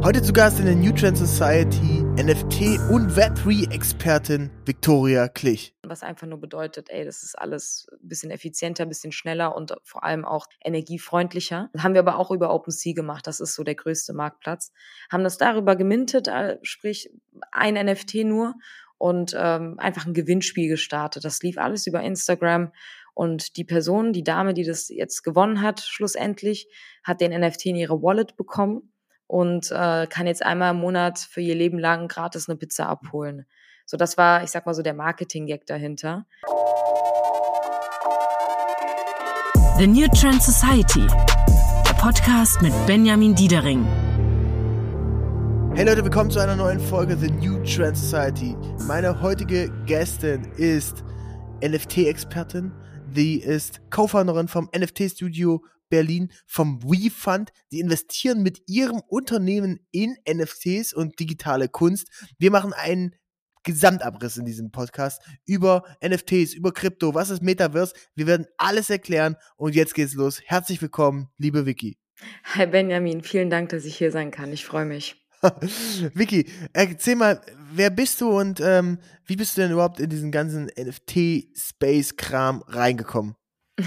Heute zu Gast in der New Trend Society NFT und Web3-Expertin Victoria Klich. Was einfach nur bedeutet, ey, das ist alles ein bisschen effizienter, ein bisschen schneller und vor allem auch energiefreundlicher. Das haben wir aber auch über OpenSea gemacht, das ist so der größte Marktplatz. Haben das darüber gemintet, äh, sprich ein NFT nur und ähm, einfach ein Gewinnspiel gestartet. Das lief alles über Instagram und die Person, die Dame, die das jetzt gewonnen hat, schlussendlich, hat den NFT in ihre Wallet bekommen und äh, kann jetzt einmal im Monat für ihr Leben lang gratis eine Pizza abholen. So, das war, ich sag mal so, der Marketing-Gag dahinter. The New Trend Society, der Podcast mit Benjamin Diedering. Hey Leute, willkommen zu einer neuen Folge The New Trend Society. Meine heutige Gästin ist NFT-Expertin, die ist Co-Founderin vom NFT-Studio Berlin vom WeFund. Die investieren mit ihrem Unternehmen in NFTs und digitale Kunst. Wir machen einen Gesamtabriss in diesem Podcast über NFTs, über Krypto, was ist Metaverse. Wir werden alles erklären und jetzt geht's los. Herzlich willkommen, liebe Vicky. Hi Benjamin, vielen Dank, dass ich hier sein kann. Ich freue mich. Vicky, erzähl mal, wer bist du und ähm, wie bist du denn überhaupt in diesen ganzen NFT-Space-Kram reingekommen?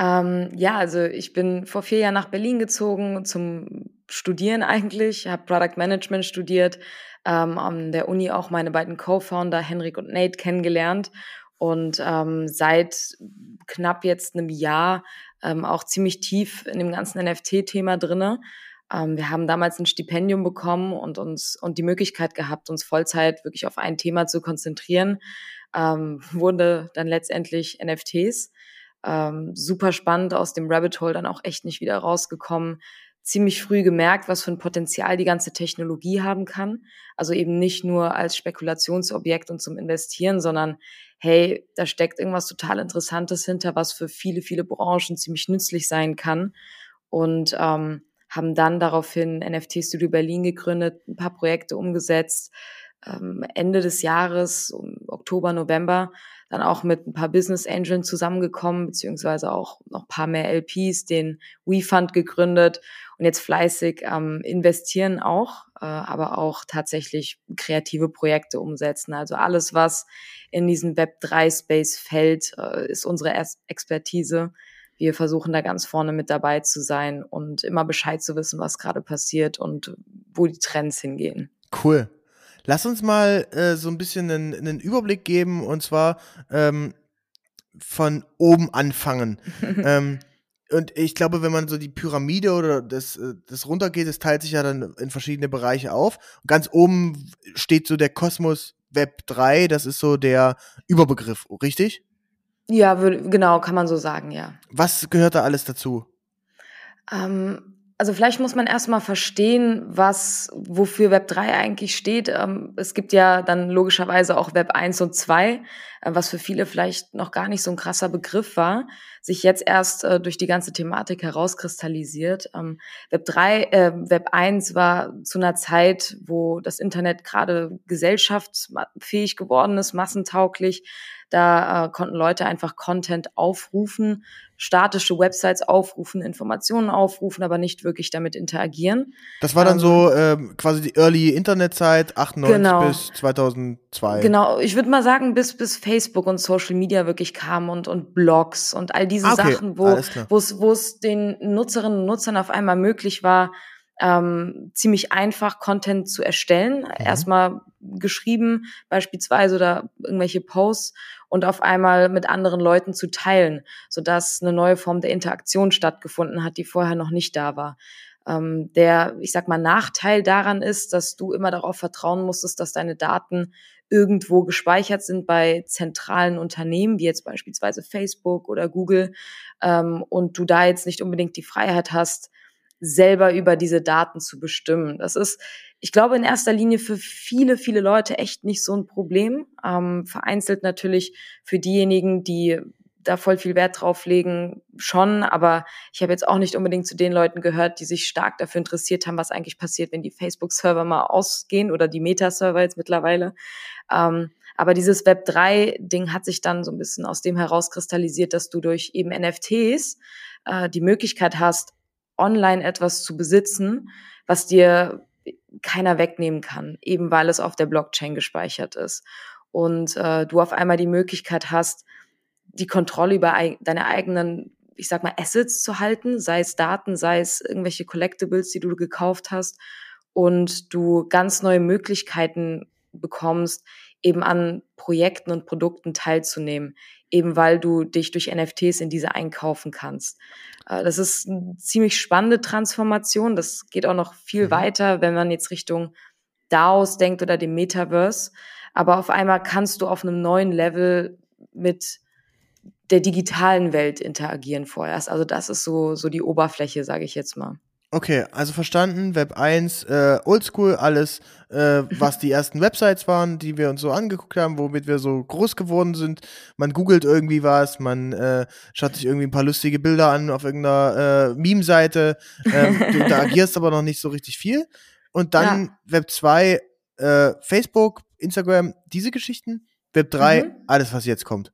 Ähm, ja, also ich bin vor vier Jahren nach Berlin gezogen zum Studieren eigentlich, habe Product Management studiert, ähm, an der Uni auch meine beiden Co-Founder Henrik und Nate kennengelernt und ähm, seit knapp jetzt einem Jahr ähm, auch ziemlich tief in dem ganzen NFT-Thema drinne. Ähm, wir haben damals ein Stipendium bekommen und uns und die Möglichkeit gehabt, uns Vollzeit wirklich auf ein Thema zu konzentrieren. Ähm, wurde dann letztendlich NFTs ähm, super spannend aus dem Rabbit Hole dann auch echt nicht wieder rausgekommen. Ziemlich früh gemerkt, was für ein Potenzial die ganze Technologie haben kann. Also eben nicht nur als Spekulationsobjekt und zum Investieren, sondern hey, da steckt irgendwas total Interessantes hinter, was für viele, viele Branchen ziemlich nützlich sein kann. Und ähm, haben dann daraufhin NFT Studio Berlin gegründet, ein paar Projekte umgesetzt. Ähm, Ende des Jahres, um Oktober, November, dann auch mit ein paar Business Angeln zusammengekommen, beziehungsweise auch noch ein paar mehr LPs, den WeFund gegründet und jetzt fleißig ähm, investieren auch, äh, aber auch tatsächlich kreative Projekte umsetzen. Also alles, was in diesen Web3-Space fällt, äh, ist unsere Expertise. Wir versuchen da ganz vorne mit dabei zu sein und immer Bescheid zu wissen, was gerade passiert und wo die Trends hingehen. Cool. Lass uns mal äh, so ein bisschen einen, einen, Überblick geben und zwar ähm, von oben anfangen. ähm, und ich glaube, wenn man so die Pyramide oder das, äh, das runtergeht, das teilt sich ja dann in verschiedene Bereiche auf. Und ganz oben steht so der Kosmos Web 3, das ist so der Überbegriff, richtig? Ja, genau, kann man so sagen, ja. Was gehört da alles dazu? Ähm, also vielleicht muss man erstmal verstehen, was, wofür Web 3 eigentlich steht. Ähm, es gibt ja dann logischerweise auch Web 1 und 2, äh, was für viele vielleicht noch gar nicht so ein krasser Begriff war, sich jetzt erst äh, durch die ganze Thematik herauskristallisiert. Ähm, Web 3, äh, Web 1 war zu einer Zeit, wo das Internet gerade gesellschaftsfähig geworden ist, massentauglich. Da äh, konnten Leute einfach Content aufrufen, statische Websites aufrufen, Informationen aufrufen, aber nicht wirklich damit interagieren. Das war dann ähm, so ähm, quasi die Early Internet-Zeit, 98 genau. bis 2002. Genau, ich würde mal sagen, bis bis Facebook und Social Media wirklich kamen und und Blogs und all diese ah, okay. Sachen, wo wo es wo es den Nutzerinnen und Nutzern auf einmal möglich war, ähm, ziemlich einfach Content zu erstellen. Mhm. Erstmal geschrieben beispielsweise oder irgendwelche Posts und auf einmal mit anderen Leuten zu teilen, sodass eine neue Form der Interaktion stattgefunden hat, die vorher noch nicht da war. Ähm, der, ich sag mal, Nachteil daran ist, dass du immer darauf vertrauen musstest, dass deine Daten irgendwo gespeichert sind bei zentralen Unternehmen, wie jetzt beispielsweise Facebook oder Google, ähm, und du da jetzt nicht unbedingt die Freiheit hast, selber über diese Daten zu bestimmen. Das ist, ich glaube, in erster Linie für viele, viele Leute echt nicht so ein Problem. Ähm, vereinzelt natürlich für diejenigen, die da voll viel Wert drauf legen, schon, aber ich habe jetzt auch nicht unbedingt zu den Leuten gehört, die sich stark dafür interessiert haben, was eigentlich passiert, wenn die Facebook-Server mal ausgehen oder die Meta-Server jetzt mittlerweile. Ähm, aber dieses Web3-Ding hat sich dann so ein bisschen aus dem herauskristallisiert, dass du durch eben NFTs äh, die Möglichkeit hast, online etwas zu besitzen, was dir keiner wegnehmen kann, eben weil es auf der Blockchain gespeichert ist. Und äh, du auf einmal die Möglichkeit hast, die Kontrolle über deine eigenen, ich sag mal, Assets zu halten, sei es Daten, sei es irgendwelche Collectibles, die du gekauft hast, und du ganz neue Möglichkeiten bekommst, eben an Projekten und Produkten teilzunehmen, eben weil du dich durch NFTs in diese einkaufen kannst. Äh, das ist eine ziemlich spannende Transformation. Das geht auch noch viel mhm. weiter, wenn man jetzt Richtung DAOs denkt oder dem Metaverse. Aber auf einmal kannst du auf einem neuen Level mit der digitalen Welt interagieren vorerst. Also das ist so, so die Oberfläche, sage ich jetzt mal. Okay, also verstanden, Web 1, äh, Oldschool, alles, äh, was die ersten Websites waren, die wir uns so angeguckt haben, womit wir so groß geworden sind. Man googelt irgendwie was, man äh, schaut sich irgendwie ein paar lustige Bilder an auf irgendeiner äh, Meme-Seite. Ähm, du interagierst aber noch nicht so richtig viel. Und dann ja. Web 2, äh, Facebook, Instagram, diese Geschichten. Web 3, mhm. alles, was jetzt kommt.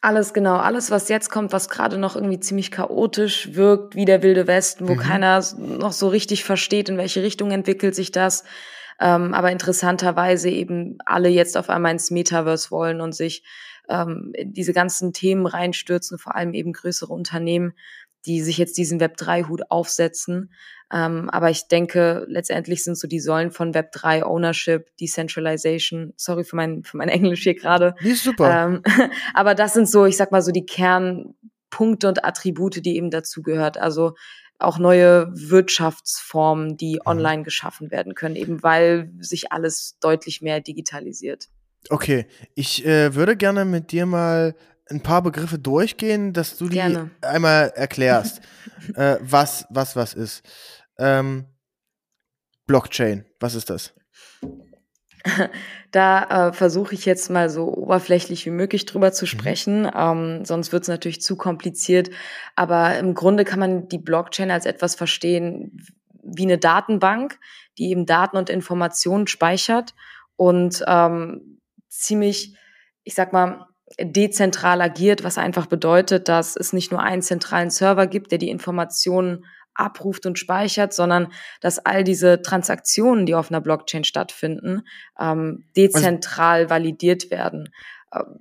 Alles genau, alles, was jetzt kommt, was gerade noch irgendwie ziemlich chaotisch wirkt, wie der wilde Westen, wo mhm. keiner noch so richtig versteht, in welche Richtung entwickelt sich das. Ähm, aber interessanterweise eben alle jetzt auf einmal ins Metaverse wollen und sich ähm, diese ganzen Themen reinstürzen, vor allem eben größere Unternehmen, die sich jetzt diesen Web3-Hut aufsetzen. Ähm, aber ich denke, letztendlich sind so die Säulen von Web3 Ownership, Decentralization. Sorry für mein, für mein Englisch hier gerade. Die ist super. Ähm, aber das sind so, ich sag mal so die Kernpunkte und Attribute, die eben dazu gehört. Also auch neue Wirtschaftsformen, die mhm. online geschaffen werden können, eben weil sich alles deutlich mehr digitalisiert. Okay, ich äh, würde gerne mit dir mal ein paar Begriffe durchgehen, dass du die Gerne. einmal erklärst, äh, was, was, was ist. Ähm, Blockchain, was ist das? Da äh, versuche ich jetzt mal so oberflächlich wie möglich drüber zu mhm. sprechen, mhm. ähm, sonst wird es natürlich zu kompliziert. Aber im Grunde kann man die Blockchain als etwas verstehen wie eine Datenbank, die eben Daten und Informationen speichert und ähm, ziemlich, ich sag mal, dezentral agiert, was einfach bedeutet, dass es nicht nur einen zentralen Server gibt, der die Informationen abruft und speichert, sondern dass all diese Transaktionen, die auf einer Blockchain stattfinden, ähm, dezentral also, validiert werden. Ähm,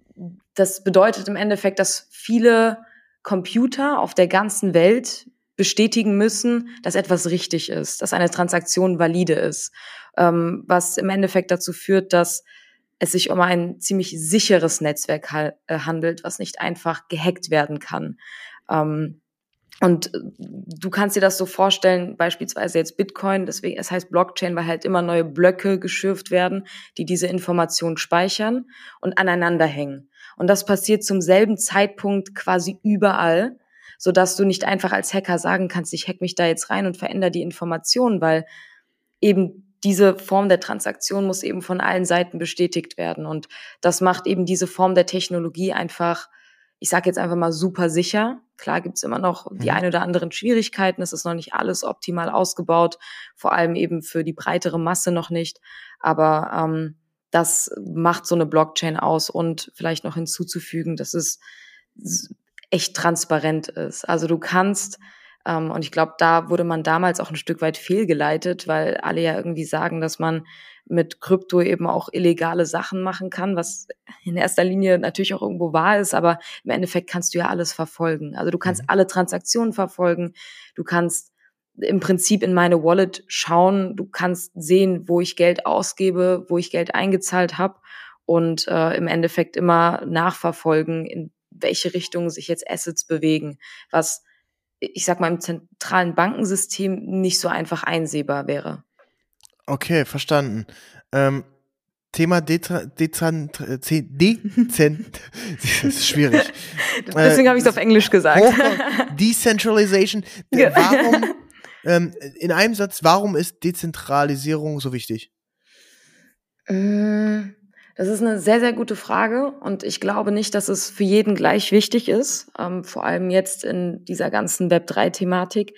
das bedeutet im Endeffekt, dass viele Computer auf der ganzen Welt bestätigen müssen, dass etwas richtig ist, dass eine Transaktion valide ist, ähm, was im Endeffekt dazu führt, dass es sich um ein ziemlich sicheres Netzwerk ha äh, handelt, was nicht einfach gehackt werden kann. Ähm, und äh, du kannst dir das so vorstellen, beispielsweise jetzt Bitcoin, deswegen, es heißt Blockchain, weil halt immer neue Blöcke geschürft werden, die diese Informationen speichern und aneinander hängen. Und das passiert zum selben Zeitpunkt quasi überall, so dass du nicht einfach als Hacker sagen kannst, ich hack mich da jetzt rein und verändere die Informationen, weil eben diese Form der Transaktion muss eben von allen Seiten bestätigt werden. Und das macht eben diese Form der Technologie einfach, ich sage jetzt einfach mal super sicher. Klar gibt's immer noch die mhm. ein oder anderen Schwierigkeiten. Es ist noch nicht alles optimal ausgebaut, vor allem eben für die breitere Masse noch nicht. Aber ähm, das macht so eine Blockchain aus und vielleicht noch hinzuzufügen, dass es echt transparent ist. Also du kannst ähm, und ich glaube, da wurde man damals auch ein Stück weit fehlgeleitet, weil alle ja irgendwie sagen, dass man mit Krypto eben auch illegale Sachen machen kann, was in erster Linie natürlich auch irgendwo wahr ist, aber im Endeffekt kannst du ja alles verfolgen. Also du kannst mhm. alle Transaktionen verfolgen, du kannst im Prinzip in meine Wallet schauen, du kannst sehen, wo ich Geld ausgebe, wo ich Geld eingezahlt habe und äh, im Endeffekt immer nachverfolgen, in welche Richtung sich jetzt Assets bewegen, was ich sag mal, im zentralen Bankensystem nicht so einfach einsehbar wäre. Okay, verstanden. Ähm, Thema Dezent, Dezent, Dezent, das ist schwierig. Deswegen äh, habe ich es auf Englisch gesagt. Decentralization. Warum, ähm, in einem Satz, warum ist Dezentralisierung so wichtig? Äh, das ist eine sehr, sehr gute Frage und ich glaube nicht, dass es für jeden gleich wichtig ist, ähm, vor allem jetzt in dieser ganzen Web3-Thematik.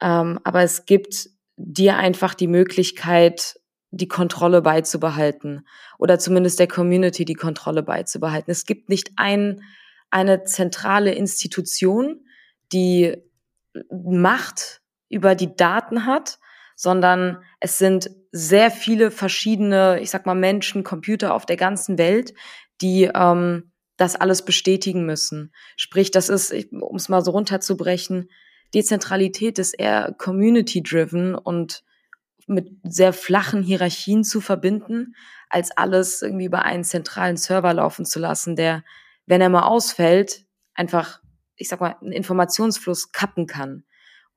Ähm, aber es gibt dir einfach die Möglichkeit, die Kontrolle beizubehalten oder zumindest der Community die Kontrolle beizubehalten. Es gibt nicht ein, eine zentrale Institution, die Macht über die Daten hat, sondern es sind sehr viele verschiedene, ich sag mal, Menschen, Computer auf der ganzen Welt, die ähm, das alles bestätigen müssen. Sprich, das ist, um es mal so runterzubrechen, Dezentralität ist eher community-driven und mit sehr flachen Hierarchien zu verbinden, als alles irgendwie über einen zentralen Server laufen zu lassen, der, wenn er mal ausfällt, einfach, ich sag mal, einen Informationsfluss kappen kann.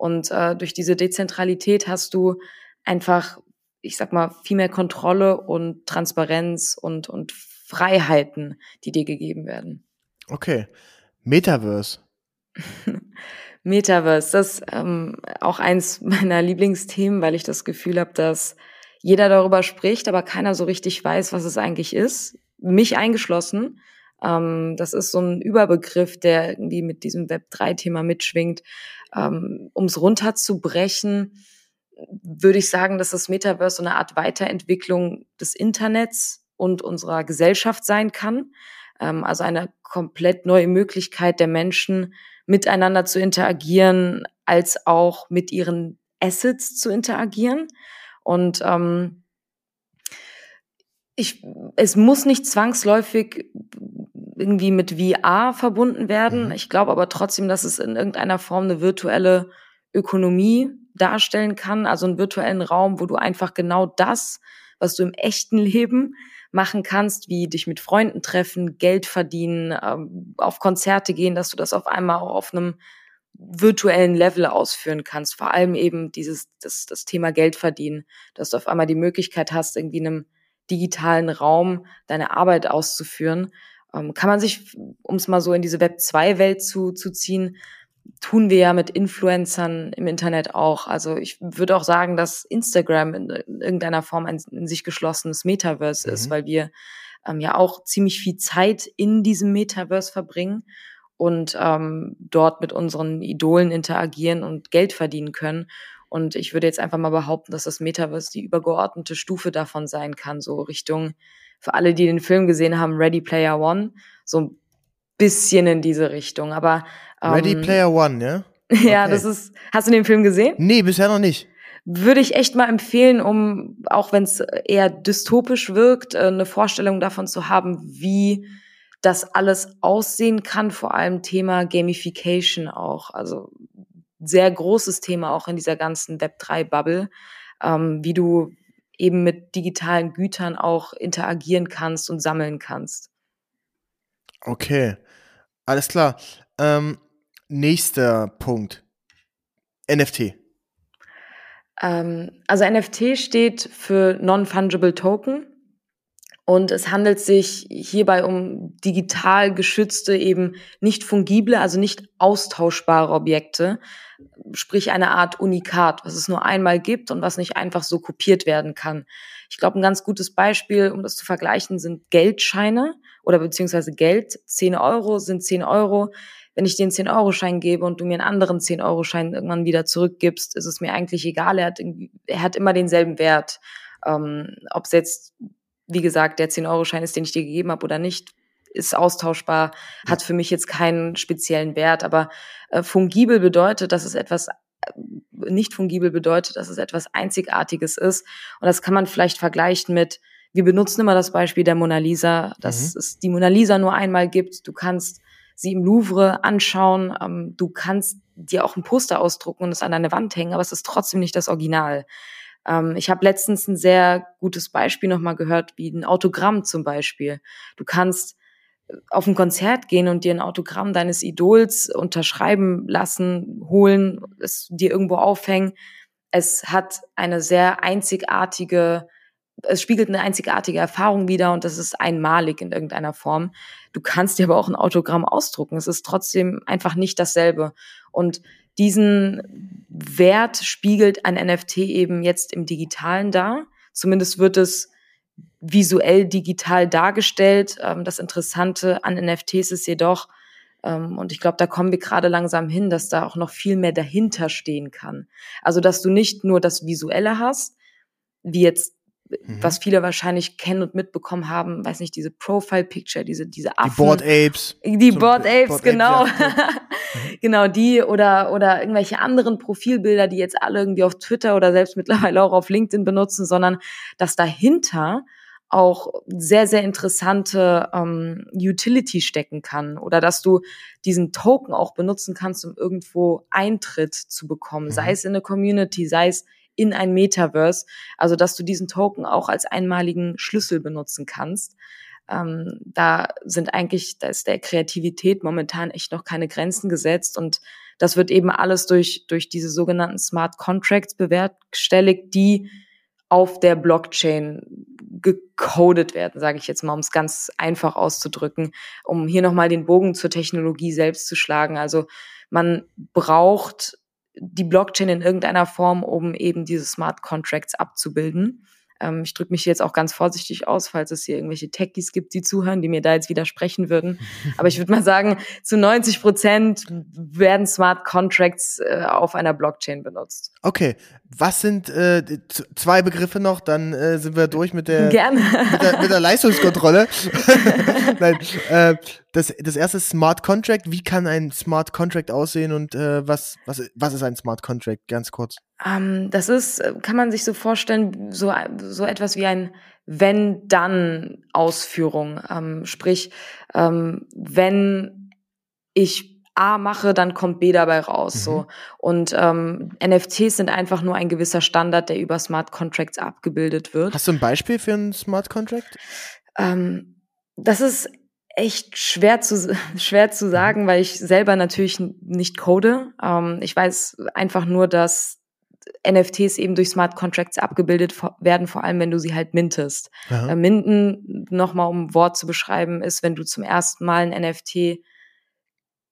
Und äh, durch diese Dezentralität hast du einfach, ich sag mal, viel mehr Kontrolle und Transparenz und, und Freiheiten, die dir gegeben werden. Okay. Metaverse. Metaverse, das ist ähm, auch eins meiner Lieblingsthemen, weil ich das Gefühl habe, dass jeder darüber spricht, aber keiner so richtig weiß, was es eigentlich ist. Mich eingeschlossen. Ähm, das ist so ein Überbegriff, der irgendwie mit diesem Web3-Thema mitschwingt. Ähm, um es runterzubrechen, würde ich sagen, dass das Metaverse so eine Art Weiterentwicklung des Internets und unserer Gesellschaft sein kann. Ähm, also eine komplett neue Möglichkeit der Menschen, miteinander zu interagieren, als auch mit ihren Assets zu interagieren. Und ähm, ich, es muss nicht zwangsläufig irgendwie mit VR verbunden werden. Mhm. Ich glaube aber trotzdem, dass es in irgendeiner Form eine virtuelle Ökonomie darstellen kann, also einen virtuellen Raum, wo du einfach genau das, was du im echten Leben machen kannst, wie dich mit Freunden treffen, Geld verdienen, ähm, auf Konzerte gehen, dass du das auf einmal auch auf einem virtuellen Level ausführen kannst. Vor allem eben dieses, das, das Thema Geld verdienen, dass du auf einmal die Möglichkeit hast, irgendwie in einem digitalen Raum deine Arbeit auszuführen. Ähm, kann man sich, um es mal so in diese Web2-Welt zu, zu ziehen, tun wir ja mit Influencern im Internet auch. Also ich würde auch sagen, dass Instagram in, irgendeiner Form ein in sich geschlossenes Metaverse mhm. ist, weil wir ähm, ja auch ziemlich viel Zeit in diesem Metaverse verbringen und ähm, dort mit unseren Idolen interagieren und Geld verdienen können. Und ich würde jetzt einfach mal behaupten, dass das Metaverse die übergeordnete Stufe davon sein kann, so Richtung, für alle, die den Film gesehen haben, Ready Player One, so ein bisschen in diese Richtung. Aber ähm, Ready Player One, ja? ja, okay. das ist. Hast du den Film gesehen? Nee, bisher noch nicht. Würde ich echt mal empfehlen, um, auch wenn es eher dystopisch wirkt, äh, eine Vorstellung davon zu haben, wie das alles aussehen kann, vor allem Thema Gamification auch. Also sehr großes Thema auch in dieser ganzen Web3-Bubble, ähm, wie du eben mit digitalen Gütern auch interagieren kannst und sammeln kannst. Okay, alles klar. Ähm, nächster Punkt. NFT. Ähm, also NFT steht für Non-Fungible Token. Und es handelt sich hierbei um digital geschützte, eben nicht fungible, also nicht austauschbare Objekte, sprich eine Art Unikat, was es nur einmal gibt und was nicht einfach so kopiert werden kann. Ich glaube, ein ganz gutes Beispiel, um das zu vergleichen, sind Geldscheine oder beziehungsweise Geld. 10 Euro sind 10 Euro. Wenn ich den 10-Euro-Schein gebe und du mir einen anderen 10-Euro-Schein irgendwann wieder zurückgibst, ist es mir eigentlich egal. Er hat, er hat immer denselben Wert. Ähm, Ob es jetzt, wie gesagt, der 10-Euro-Schein ist, den ich dir gegeben habe oder nicht, ist austauschbar, hat für mich jetzt keinen speziellen Wert. Aber äh, fungibel bedeutet, dass es etwas äh, nicht fungibel bedeutet, dass es etwas Einzigartiges ist. Und das kann man vielleicht vergleichen mit, wir benutzen immer das Beispiel der Mona Lisa, dass mhm. es die Mona Lisa nur einmal gibt. Du kannst sie im Louvre anschauen, ähm, du kannst dir auch ein Poster ausdrucken und es an deine Wand hängen, aber es ist trotzdem nicht das Original. Ähm, ich habe letztens ein sehr gutes Beispiel nochmal gehört, wie ein Autogramm zum Beispiel. Du kannst auf ein Konzert gehen und dir ein Autogramm deines Idols unterschreiben lassen, holen, es dir irgendwo aufhängen. Es hat eine sehr einzigartige, es spiegelt eine einzigartige Erfahrung wider und das ist einmalig in irgendeiner Form. Du kannst dir aber auch ein Autogramm ausdrucken. Es ist trotzdem einfach nicht dasselbe. Und diesen Wert spiegelt ein NFT eben jetzt im Digitalen dar. Zumindest wird es visuell digital dargestellt. Ähm, das Interessante an NFTs ist jedoch, ähm, und ich glaube, da kommen wir gerade langsam hin, dass da auch noch viel mehr dahinter stehen kann. Also, dass du nicht nur das Visuelle hast, wie jetzt mhm. was viele wahrscheinlich kennen und mitbekommen haben, weiß nicht, diese Profile Picture, diese diese Affen. Die Board Apes. Die Board Apes, Board genau. Apes, ja. genau, die oder oder irgendwelche anderen Profilbilder, die jetzt alle irgendwie auf Twitter oder selbst mittlerweile auch auf LinkedIn benutzen, sondern dass dahinter auch sehr, sehr interessante ähm, Utility stecken kann oder dass du diesen Token auch benutzen kannst, um irgendwo Eintritt zu bekommen, mhm. sei es in eine Community, sei es in ein Metaverse, also dass du diesen Token auch als einmaligen Schlüssel benutzen kannst. Ähm, da sind eigentlich, da ist der Kreativität momentan echt noch keine Grenzen gesetzt und das wird eben alles durch, durch diese sogenannten Smart Contracts bewerkstelligt, die auf der Blockchain gecodet werden, sage ich jetzt mal, um es ganz einfach auszudrücken, um hier nochmal den Bogen zur Technologie selbst zu schlagen. Also man braucht die Blockchain in irgendeiner Form, um eben diese Smart Contracts abzubilden. Ähm, ich drücke mich jetzt auch ganz vorsichtig aus, falls es hier irgendwelche Techies gibt, die zuhören, die mir da jetzt widersprechen würden. Aber ich würde mal sagen, zu 90 Prozent werden Smart Contracts äh, auf einer Blockchain benutzt. Okay, was sind äh, zwei Begriffe noch? Dann äh, sind wir durch mit der. Mit, der, mit der Leistungskontrolle. Nein, äh, das, das erste ist Smart Contract. Wie kann ein Smart Contract aussehen und äh, was, was, was ist ein Smart Contract? Ganz kurz. Ähm, das ist, äh, kann man sich so vorstellen, so, so etwas wie ein Wenn-Dann-Ausführung. Ähm, sprich, ähm, wenn ich A mache, dann kommt B dabei raus. Mhm. So. Und ähm, NFTs sind einfach nur ein gewisser Standard, der über Smart Contracts abgebildet wird. Hast du ein Beispiel für einen Smart Contract? Ähm, das ist echt schwer zu schwer zu mhm. sagen, weil ich selber natürlich nicht code. Ähm, ich weiß einfach nur, dass NFTs eben durch Smart Contracts abgebildet werden, vor allem wenn du sie halt mintest. Äh, Minden, nochmal um ein Wort zu beschreiben, ist, wenn du zum ersten Mal ein NFT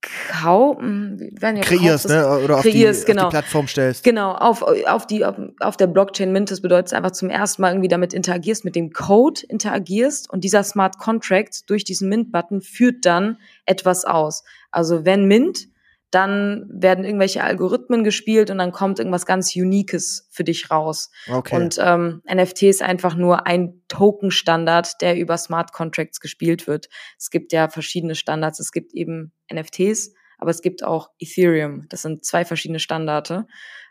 kaufen, ja kreierst, ne? oder auf, die, genau. auf die Plattform stellst. Genau, auf, auf, die, auf, auf der Blockchain mintest bedeutet einfach zum ersten Mal irgendwie damit interagierst, mit dem Code interagierst und dieser Smart Contract durch diesen Mint-Button führt dann etwas aus. Also wenn Mint, dann werden irgendwelche Algorithmen gespielt und dann kommt irgendwas ganz Uniques für dich raus. Okay. Und ähm, NFT ist einfach nur ein Token-Standard, der über Smart Contracts gespielt wird. Es gibt ja verschiedene Standards. Es gibt eben NFTs, aber es gibt auch Ethereum. Das sind zwei verschiedene Standarte.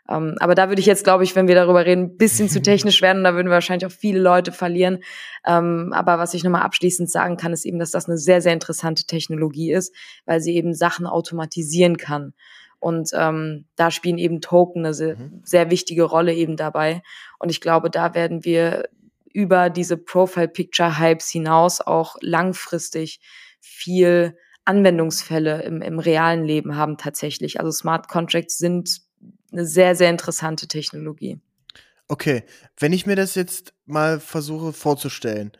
Ähm, aber da würde ich jetzt, glaube ich, wenn wir darüber reden, ein bisschen zu technisch werden. Da würden wir wahrscheinlich auch viele Leute verlieren. Ähm, aber was ich nochmal abschließend sagen kann, ist eben, dass das eine sehr, sehr interessante Technologie ist, weil sie eben Sachen automatisieren kann. Und ähm, da spielen eben Token eine sehr, mhm. sehr wichtige Rolle eben dabei. Und ich glaube, da werden wir über diese Profile-Picture-Hypes hinaus auch langfristig viel Anwendungsfälle im, im realen Leben haben tatsächlich. Also Smart Contracts sind eine sehr, sehr interessante Technologie. Okay, wenn ich mir das jetzt mal versuche vorzustellen,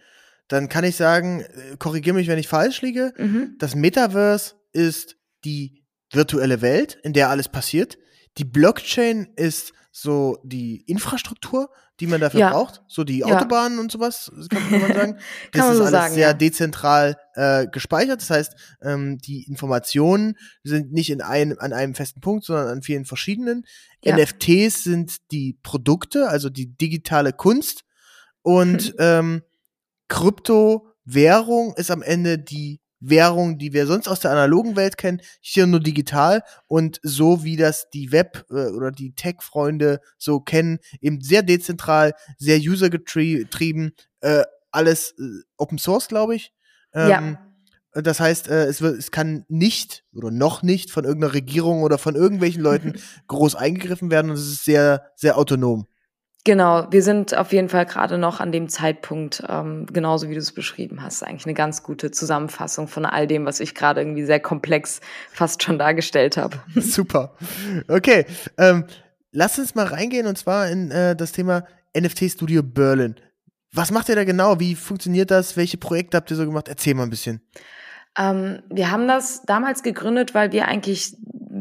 dann kann ich sagen, äh, korrigiere mich, wenn ich falsch liege, mhm. das Metaverse ist die virtuelle Welt, in der alles passiert. Die Blockchain ist so die Infrastruktur, die man dafür ja. braucht, so die Autobahnen ja. und sowas, kann, man sagen. Das man ist so alles sagen, sehr ja. dezentral äh, gespeichert. Das heißt, ähm, die Informationen sind nicht in einem, an einem festen Punkt, sondern an vielen verschiedenen. NFTs sind die Produkte, also die digitale Kunst. Und ähm, Kryptowährung ist am Ende die Währung, die wir sonst aus der analogen Welt kennen, hier nur digital und so wie das die Web- äh, oder die Tech-Freunde so kennen, eben sehr dezentral, sehr usergetrieben, äh, alles äh, Open Source, glaube ich. Ähm, ja. Das heißt, äh, es, wird, es kann nicht oder noch nicht von irgendeiner Regierung oder von irgendwelchen Leuten groß eingegriffen werden und es ist sehr, sehr autonom. Genau, wir sind auf jeden Fall gerade noch an dem Zeitpunkt, ähm, genauso wie du es beschrieben hast, eigentlich eine ganz gute Zusammenfassung von all dem, was ich gerade irgendwie sehr komplex fast schon dargestellt habe. Super. Okay, ähm, lass uns mal reingehen und zwar in äh, das Thema NFT Studio Berlin. Was macht ihr da genau? Wie funktioniert das? Welche Projekte habt ihr so gemacht? Erzähl mal ein bisschen. Ähm, wir haben das damals gegründet, weil wir eigentlich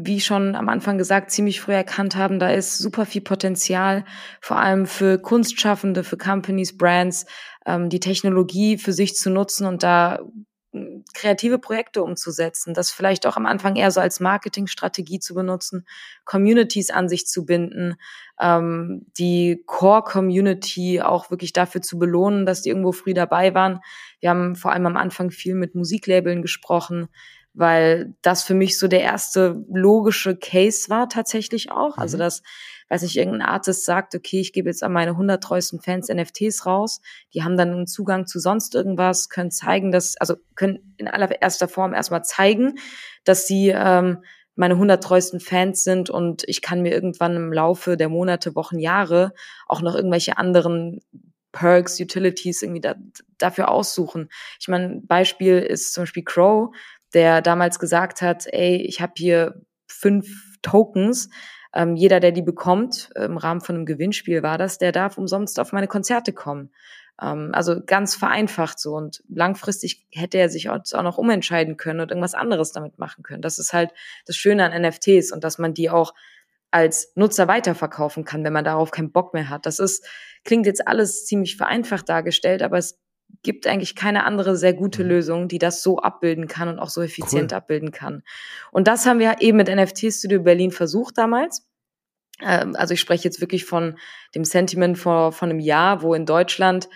wie schon am Anfang gesagt, ziemlich früh erkannt haben, da ist super viel Potenzial, vor allem für Kunstschaffende, für Companies, Brands, ähm, die Technologie für sich zu nutzen und da kreative Projekte umzusetzen, das vielleicht auch am Anfang eher so als Marketingstrategie zu benutzen, Communities an sich zu binden, ähm, die Core-Community auch wirklich dafür zu belohnen, dass die irgendwo früh dabei waren. Wir haben vor allem am Anfang viel mit Musiklabeln gesprochen, weil das für mich so der erste logische Case war tatsächlich auch. Also mhm. dass, weiß nicht, irgendein Artist sagt, okay, ich gebe jetzt an meine 100 treuesten Fans NFTs raus. Die haben dann einen Zugang zu sonst irgendwas, können zeigen, dass, also können in allererster Form erstmal zeigen, dass sie ähm, meine 100 treuesten Fans sind und ich kann mir irgendwann im Laufe der Monate, Wochen, Jahre auch noch irgendwelche anderen Perks, Utilities irgendwie da, dafür aussuchen. Ich meine, Beispiel ist zum Beispiel Crow, der damals gesagt hat, ey, ich habe hier fünf Tokens, ähm, jeder, der die bekommt, im Rahmen von einem Gewinnspiel war das, der darf umsonst auf meine Konzerte kommen. Ähm, also ganz vereinfacht so. Und langfristig hätte er sich auch, noch umentscheiden können und irgendwas anderes damit machen können. Das ist halt das Schöne an NFTs und dass man die auch als Nutzer weiterverkaufen kann, wenn man darauf keinen Bock mehr hat. Das ist, klingt jetzt alles ziemlich vereinfacht dargestellt, aber es gibt eigentlich keine andere sehr gute mhm. Lösung, die das so abbilden kann und auch so effizient cool. abbilden kann. Und das haben wir eben mit NFT Studio Berlin versucht damals. Ähm, also ich spreche jetzt wirklich von dem Sentiment vor, von einem Jahr, wo in Deutschland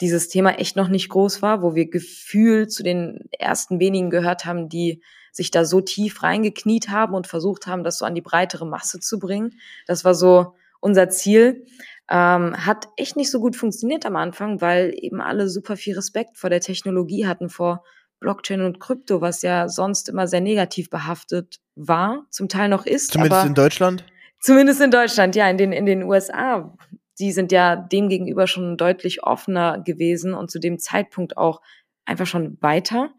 dieses Thema echt noch nicht groß war, wo wir gefühlt zu den ersten wenigen gehört haben, die sich da so tief reingekniet haben und versucht haben, das so an die breitere Masse zu bringen. Das war so unser Ziel. Ähm, hat echt nicht so gut funktioniert am Anfang, weil eben alle super viel Respekt vor der Technologie hatten, vor Blockchain und Krypto, was ja sonst immer sehr negativ behaftet war, zum Teil noch ist. Zumindest in Deutschland? Zumindest in Deutschland, ja. In den, in den USA, die sind ja demgegenüber schon deutlich offener gewesen und zu dem Zeitpunkt auch einfach schon weiter.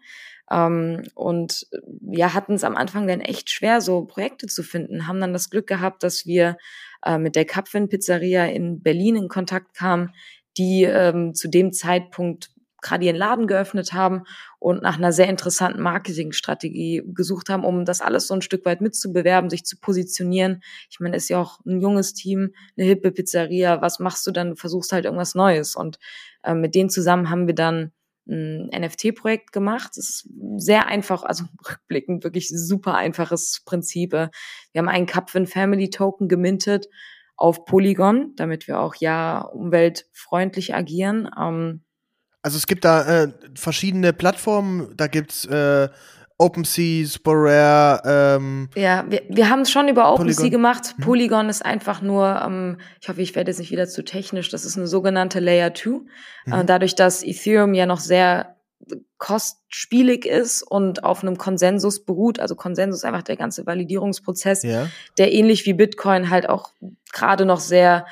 Ähm, und ja, hatten es am Anfang dann echt schwer, so Projekte zu finden, haben dann das Glück gehabt, dass wir äh, mit der Kapwin Pizzeria in Berlin in Kontakt kamen, die ähm, zu dem Zeitpunkt gerade ihren Laden geöffnet haben und nach einer sehr interessanten Marketingstrategie gesucht haben, um das alles so ein Stück weit mitzubewerben, sich zu positionieren. Ich meine, ist ja auch ein junges Team, eine hippe Pizzeria. Was machst du dann? Du versuchst halt irgendwas Neues. Und äh, mit denen zusammen haben wir dann ein NFT-Projekt gemacht. Das ist sehr einfach, also rückblickend wirklich super einfaches Prinzip. Wir haben einen Capvin Family Token gemintet auf Polygon, damit wir auch ja umweltfreundlich agieren. Ähm, also es gibt da äh, verschiedene Plattformen, da gibt's äh, OpenSea, Sporare. Ähm, ja, wir, wir haben es schon über OpenSea Polygon. gemacht. Mhm. Polygon ist einfach nur, ähm, ich hoffe, ich werde jetzt nicht wieder zu technisch, das ist eine sogenannte Layer 2. Mhm. Äh, dadurch, dass Ethereum ja noch sehr kostspielig ist und auf einem Konsensus beruht, also Konsensus ist einfach der ganze Validierungsprozess, ja. der ähnlich wie Bitcoin halt auch gerade noch sehr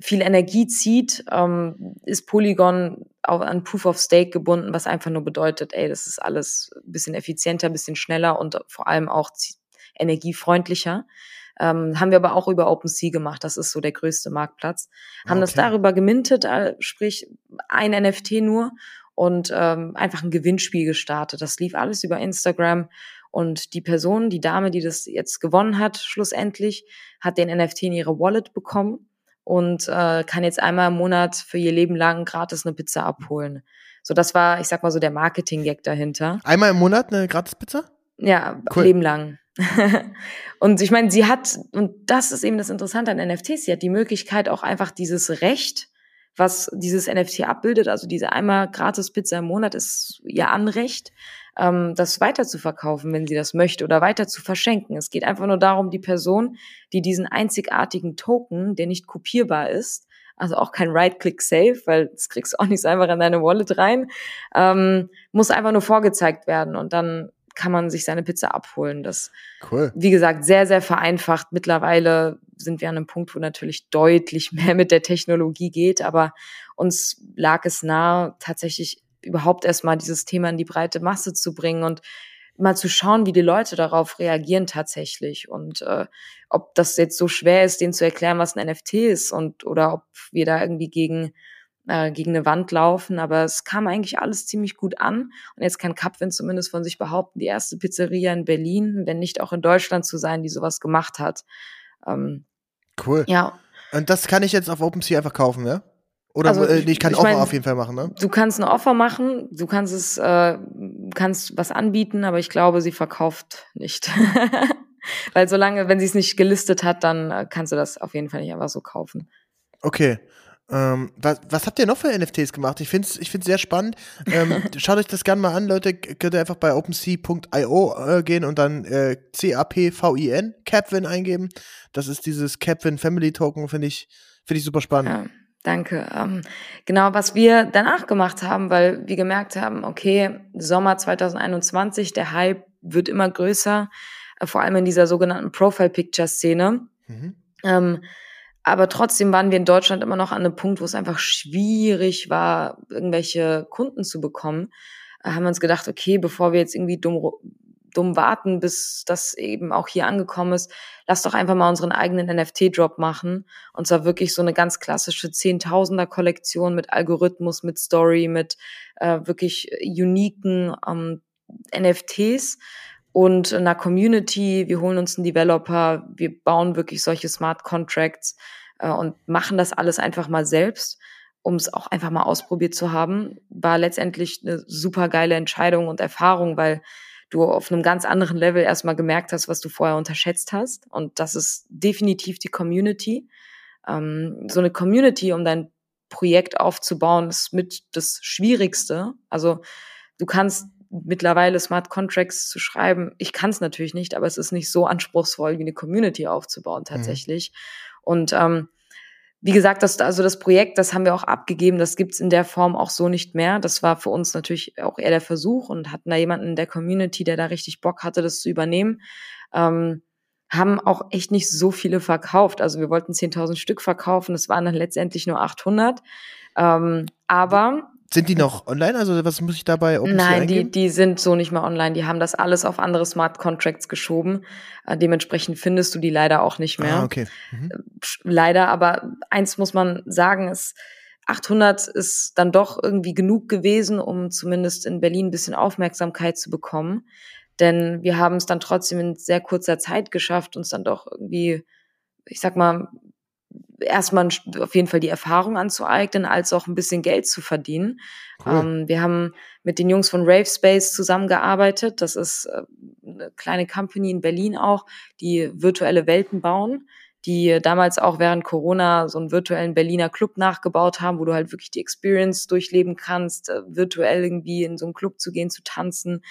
viel Energie zieht, ähm, ist Polygon auch an Proof of Stake gebunden, was einfach nur bedeutet, ey, das ist alles ein bisschen effizienter, ein bisschen schneller und vor allem auch energiefreundlicher. Ähm, haben wir aber auch über OpenSea gemacht. Das ist so der größte Marktplatz. Haben okay. das darüber gemintet, äh, sprich ein NFT nur und ähm, einfach ein Gewinnspiel gestartet. Das lief alles über Instagram und die Person, die Dame, die das jetzt gewonnen hat, schlussendlich, hat den NFT in ihre Wallet bekommen und äh, kann jetzt einmal im Monat für ihr Leben lang gratis eine Pizza abholen. So, das war, ich sag mal so, der Marketing-Gag dahinter. Einmal im Monat eine Gratis-Pizza? Ja, cool. Leben lang. und ich meine, sie hat, und das ist eben das Interessante an NFTs, sie hat die Möglichkeit auch einfach dieses Recht, was dieses NFT abbildet, also diese einmal gratis Pizza im Monat ist ihr Anrecht, ähm, das weiter zu verkaufen, wenn sie das möchte, oder weiter zu verschenken. Es geht einfach nur darum, die Person, die diesen einzigartigen Token, der nicht kopierbar ist, also auch kein Right-Click-Save, weil das kriegst du auch nicht so einfach in deine Wallet rein, ähm, muss einfach nur vorgezeigt werden und dann kann man sich seine Pizza abholen. Das, cool. wie gesagt, sehr, sehr vereinfacht. Mittlerweile sind wir an einem Punkt, wo natürlich deutlich mehr mit der Technologie geht, aber uns lag es nahe, tatsächlich überhaupt erstmal dieses Thema in die breite Masse zu bringen und mal zu schauen, wie die Leute darauf reagieren tatsächlich und äh, ob das jetzt so schwer ist, denen zu erklären, was ein NFT ist und oder ob wir da irgendwie gegen äh, gegen eine Wand laufen, aber es kam eigentlich alles ziemlich gut an und jetzt kann Capwin zumindest von sich behaupten, die erste Pizzeria in Berlin, wenn nicht auch in Deutschland zu sein, die sowas gemacht hat. Ähm, cool. Ja. Und das kann ich jetzt auf OpenSea einfach kaufen, ja? Oder Also, äh, ich kann ich Offer mein, auf jeden Fall machen, ne? Du kannst ein Offer machen, du kannst es, äh, kannst was anbieten, aber ich glaube, sie verkauft nicht. Weil solange, wenn sie es nicht gelistet hat, dann äh, kannst du das auf jeden Fall nicht einfach so kaufen. Okay. Ähm, was, was habt ihr noch für NFTs gemacht? Ich finde es ich find's sehr spannend. Ähm, schaut euch das gerne mal an, Leute. Könnt ihr einfach bei OpenSea.io äh, gehen und dann äh, C-A-P-V-I-N, Capvin eingeben. Das ist dieses Capvin Family Token, finde ich, finde ich super spannend. Ja, danke. Ähm, genau, was wir danach gemacht haben, weil wir gemerkt haben, okay, Sommer 2021, der Hype wird immer größer, äh, vor allem in dieser sogenannten Profile-Picture-Szene. Mhm. Ähm, aber trotzdem waren wir in Deutschland immer noch an einem Punkt, wo es einfach schwierig war, irgendwelche Kunden zu bekommen. Da haben wir uns gedacht, okay, bevor wir jetzt irgendwie dumm, dumm warten, bis das eben auch hier angekommen ist, lass doch einfach mal unseren eigenen NFT-Drop machen. Und zwar wirklich so eine ganz klassische Zehntausender-Kollektion mit Algorithmus, mit Story, mit äh, wirklich uniken ähm, NFTs und einer Community. Wir holen uns einen Developer, wir bauen wirklich solche Smart Contracts äh, und machen das alles einfach mal selbst, um es auch einfach mal ausprobiert zu haben. War letztendlich eine super geile Entscheidung und Erfahrung, weil du auf einem ganz anderen Level erstmal gemerkt hast, was du vorher unterschätzt hast. Und das ist definitiv die Community. Ähm, so eine Community, um dein Projekt aufzubauen, ist mit das Schwierigste. Also du kannst mittlerweile Smart Contracts zu schreiben. Ich kann es natürlich nicht, aber es ist nicht so anspruchsvoll, wie eine Community aufzubauen tatsächlich. Mhm. Und ähm, wie gesagt, das, also das Projekt, das haben wir auch abgegeben, das gibt's in der Form auch so nicht mehr. Das war für uns natürlich auch eher der Versuch und hatten da jemanden in der Community, der da richtig Bock hatte, das zu übernehmen. Ähm, haben auch echt nicht so viele verkauft. Also wir wollten 10.000 Stück verkaufen, es waren dann letztendlich nur 800. Ähm, aber sind die noch online? Also was muss ich dabei OpenSea Nein, die, die sind so nicht mehr online. Die haben das alles auf andere Smart Contracts geschoben. Äh, dementsprechend findest du die leider auch nicht mehr. Ah, okay. Mhm. Leider, aber eins muss man sagen, ist 800 ist dann doch irgendwie genug gewesen, um zumindest in Berlin ein bisschen Aufmerksamkeit zu bekommen. Denn wir haben es dann trotzdem in sehr kurzer Zeit geschafft, uns dann doch irgendwie, ich sag mal, erstmal auf jeden Fall die Erfahrung anzueignen, als auch ein bisschen Geld zu verdienen. Cool. Ähm, wir haben mit den Jungs von Rave Space zusammengearbeitet. Das ist äh, eine kleine Company in Berlin auch, die virtuelle Welten bauen, die damals auch während Corona so einen virtuellen Berliner Club nachgebaut haben, wo du halt wirklich die Experience durchleben kannst, äh, virtuell irgendwie in so einen Club zu gehen, zu tanzen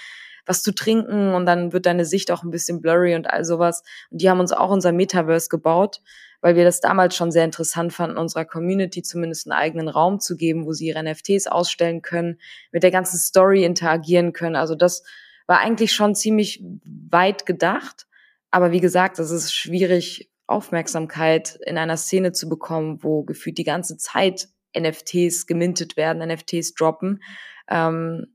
was zu trinken und dann wird deine Sicht auch ein bisschen blurry und all sowas. Und die haben uns auch unser Metaverse gebaut weil wir das damals schon sehr interessant fanden, unserer Community zumindest einen eigenen Raum zu geben, wo sie ihre NFTs ausstellen können, mit der ganzen Story interagieren können. Also das war eigentlich schon ziemlich weit gedacht. Aber wie gesagt, es ist schwierig, Aufmerksamkeit in einer Szene zu bekommen, wo gefühlt die ganze Zeit NFTs gemintet werden, NFTs droppen. Ähm,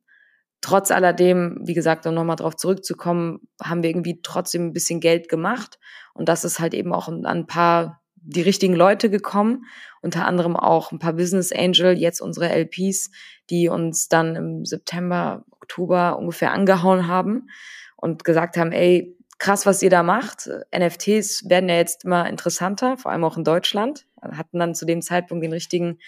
trotz alledem, wie gesagt, um nochmal drauf zurückzukommen, haben wir irgendwie trotzdem ein bisschen Geld gemacht. Und das ist halt eben auch ein paar die richtigen Leute gekommen, unter anderem auch ein paar Business Angel, jetzt unsere LPs, die uns dann im September, Oktober ungefähr angehauen haben und gesagt haben, ey, krass, was ihr da macht. NFTs werden ja jetzt immer interessanter, vor allem auch in Deutschland. Hatten dann zu dem Zeitpunkt den richtigen,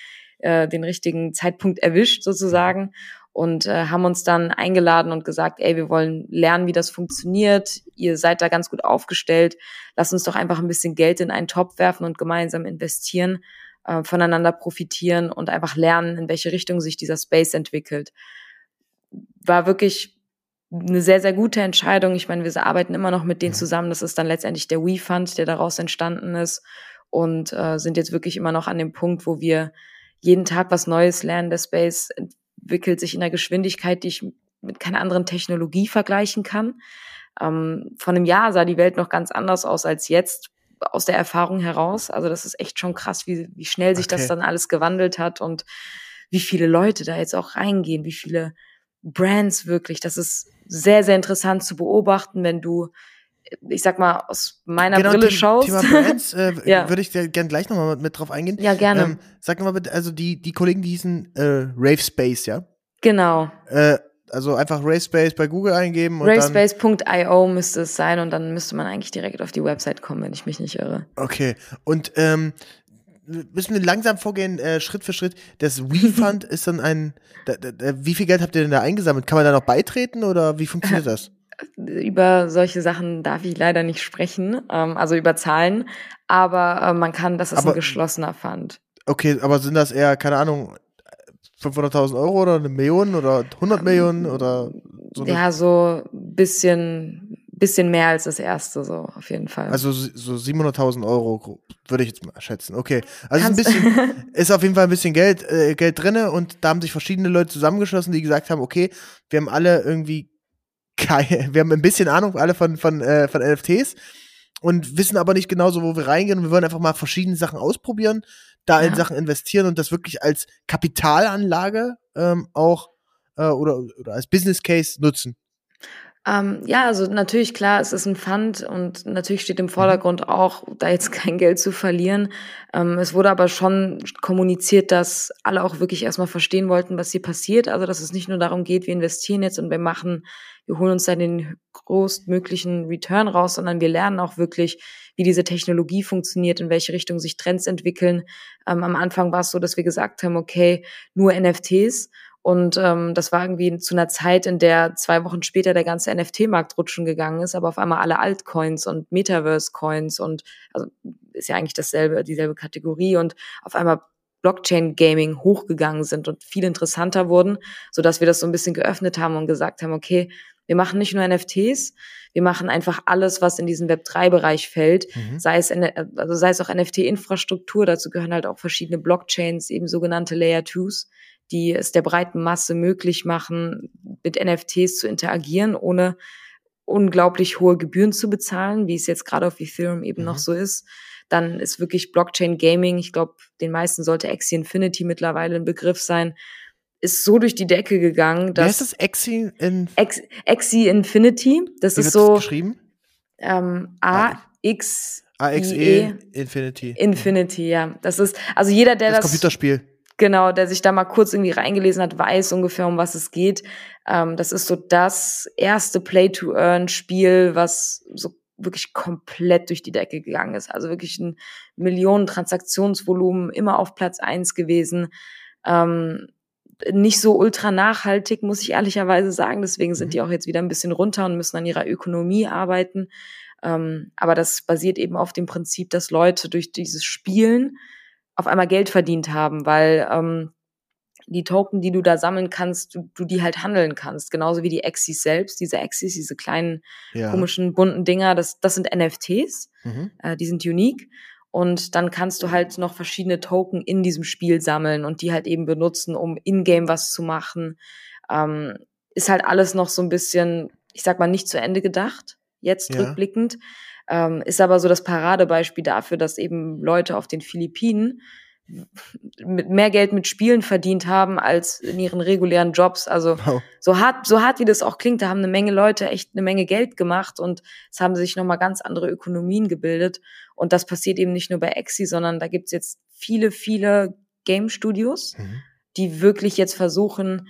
äh, den richtigen Zeitpunkt erwischt sozusagen und äh, haben uns dann eingeladen und gesagt, ey, wir wollen lernen, wie das funktioniert. Ihr seid da ganz gut aufgestellt. Lasst uns doch einfach ein bisschen Geld in einen Topf werfen und gemeinsam investieren, äh, voneinander profitieren und einfach lernen, in welche Richtung sich dieser Space entwickelt. War wirklich eine sehr, sehr gute Entscheidung. Ich meine, wir arbeiten immer noch mit denen zusammen. Das ist dann letztendlich der We-Fund, der daraus entstanden ist und äh, sind jetzt wirklich immer noch an dem Punkt, wo wir jeden Tag was Neues lernen. Der Space entwickelt sich in einer Geschwindigkeit, die ich mit keiner anderen Technologie vergleichen kann. Ähm, von einem Jahr sah die Welt noch ganz anders aus als jetzt aus der Erfahrung heraus. Also das ist echt schon krass, wie, wie schnell sich okay. das dann alles gewandelt hat und wie viele Leute da jetzt auch reingehen, wie viele Brands wirklich. Das ist sehr, sehr interessant zu beobachten, wenn du ich sag mal, aus meiner genau, Brille schaust. Thema Brands äh, ja. würde ich gerne gleich nochmal mit, mit drauf eingehen. Ja, gerne. Ähm, sag mal bitte, also die, die Kollegen, die hießen äh, Rave Space, ja? Genau. Äh, also einfach Ravespace bei Google eingeben. Ravespace.io müsste es sein und dann müsste man eigentlich direkt auf die Website kommen, wenn ich mich nicht irre. Okay. Und ähm, müssen wir langsam vorgehen, äh, Schritt für Schritt. Das WeFund ist dann ein, da, da, wie viel Geld habt ihr denn da eingesammelt? Kann man da noch beitreten oder wie funktioniert das? Über solche Sachen darf ich leider nicht sprechen, ähm, also über Zahlen, aber äh, man kann, das ist aber, ein geschlossener Fund. Okay, aber sind das eher, keine Ahnung, 500.000 Euro oder eine Million oder 100 Millionen oder so? Ja, so ein bisschen, bisschen mehr als das erste, so auf jeden Fall. Also so 700.000 Euro würde ich jetzt mal schätzen. Okay, also ist, ein bisschen, ist auf jeden Fall ein bisschen Geld, äh, Geld drinne und da haben sich verschiedene Leute zusammengeschlossen, die gesagt haben, okay, wir haben alle irgendwie keine, wir haben ein bisschen Ahnung alle von, von, äh, von NFTs und wissen aber nicht genau so, wo wir reingehen und wir wollen einfach mal verschiedene Sachen ausprobieren, da ja. in Sachen investieren und das wirklich als Kapitalanlage ähm, auch äh, oder, oder als Business Case nutzen. Ähm, ja, also natürlich klar, es ist ein Fund und natürlich steht im mhm. Vordergrund auch, da jetzt kein Geld zu verlieren. Ähm, es wurde aber schon kommuniziert, dass alle auch wirklich erstmal verstehen wollten, was hier passiert. Also dass es nicht nur darum geht, wir investieren jetzt und wir machen, wir holen uns dann den größtmöglichen Return raus, sondern wir lernen auch wirklich, wie diese Technologie funktioniert, in welche Richtung sich Trends entwickeln. Ähm, am Anfang war es so, dass wir gesagt haben, okay, nur NFTs und ähm, das war irgendwie zu einer Zeit, in der zwei Wochen später der ganze NFT-Markt rutschen gegangen ist, aber auf einmal alle Altcoins und Metaverse-Coins und also ist ja eigentlich dasselbe, dieselbe Kategorie und auf einmal Blockchain-Gaming hochgegangen sind und viel interessanter wurden, so dass wir das so ein bisschen geöffnet haben und gesagt haben, okay, wir machen nicht nur NFTs, wir machen einfach alles, was in diesen Web3-Bereich fällt, mhm. sei es, also sei es auch NFT-Infrastruktur, dazu gehören halt auch verschiedene Blockchains, eben sogenannte Layer 2s, die es der breiten Masse möglich machen, mit NFTs zu interagieren, ohne unglaublich hohe Gebühren zu bezahlen, wie es jetzt gerade auf Ethereum eben mhm. noch so ist. Dann ist wirklich Blockchain Gaming, ich glaube, den meisten sollte Axie Infinity mittlerweile ein Begriff sein, ist so durch die Decke gegangen, dass. Wer ist das Axie in Ex Axie Infinity? Das Wie ist so. Das geschrieben? Ähm, A X AXE e Infinity. Infinity, ja. Das ist, also jeder, der das. Das Computerspiel. Genau, der sich da mal kurz irgendwie reingelesen hat, weiß ungefähr, um was es geht. Ähm, das ist so das erste Play-to-Earn-Spiel, was so wirklich komplett durch die Decke gegangen ist. Also wirklich ein Millionen Transaktionsvolumen, immer auf Platz eins gewesen. Ähm, nicht so ultra nachhaltig, muss ich ehrlicherweise sagen. Deswegen sind mhm. die auch jetzt wieder ein bisschen runter und müssen an ihrer Ökonomie arbeiten. Ähm, aber das basiert eben auf dem Prinzip, dass Leute durch dieses Spielen auf einmal Geld verdient haben, weil ähm, die Token, die du da sammeln kannst, du, du die halt handeln kannst. Genauso wie die Exis selbst, diese Exis, diese kleinen ja. komischen bunten Dinger, das, das sind NFTs, mhm. äh, die sind unique. Und dann kannst du halt noch verschiedene Token in diesem Spiel sammeln und die halt eben benutzen, um in-game was zu machen. Ähm, ist halt alles noch so ein bisschen, ich sag mal, nicht zu Ende gedacht, jetzt ja. rückblickend. Ähm, ist aber so das Paradebeispiel dafür, dass eben Leute auf den Philippinen mit mehr Geld mit Spielen verdient haben als in ihren regulären Jobs. Also wow. so hart, so hart wie das auch klingt, da haben eine Menge Leute echt eine Menge Geld gemacht und es haben sich nochmal ganz andere Ökonomien gebildet. Und das passiert eben nicht nur bei Exi, sondern da gibt's jetzt viele, viele Game Studios, mhm. die wirklich jetzt versuchen,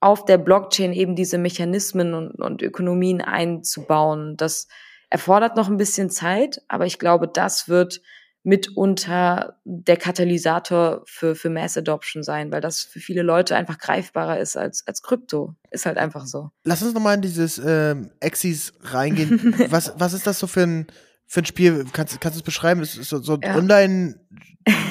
auf der Blockchain eben diese Mechanismen und, und Ökonomien einzubauen. Das erfordert noch ein bisschen Zeit, aber ich glaube, das wird mitunter der Katalysator für, für Mass Adoption sein, weil das für viele Leute einfach greifbarer ist als, als Krypto. Ist halt einfach so. Lass uns nochmal in dieses ähm, Exis reingehen. was, was ist das so für ein, für ein Spiel? Kannst, kannst du es beschreiben? Ist so, so ja. online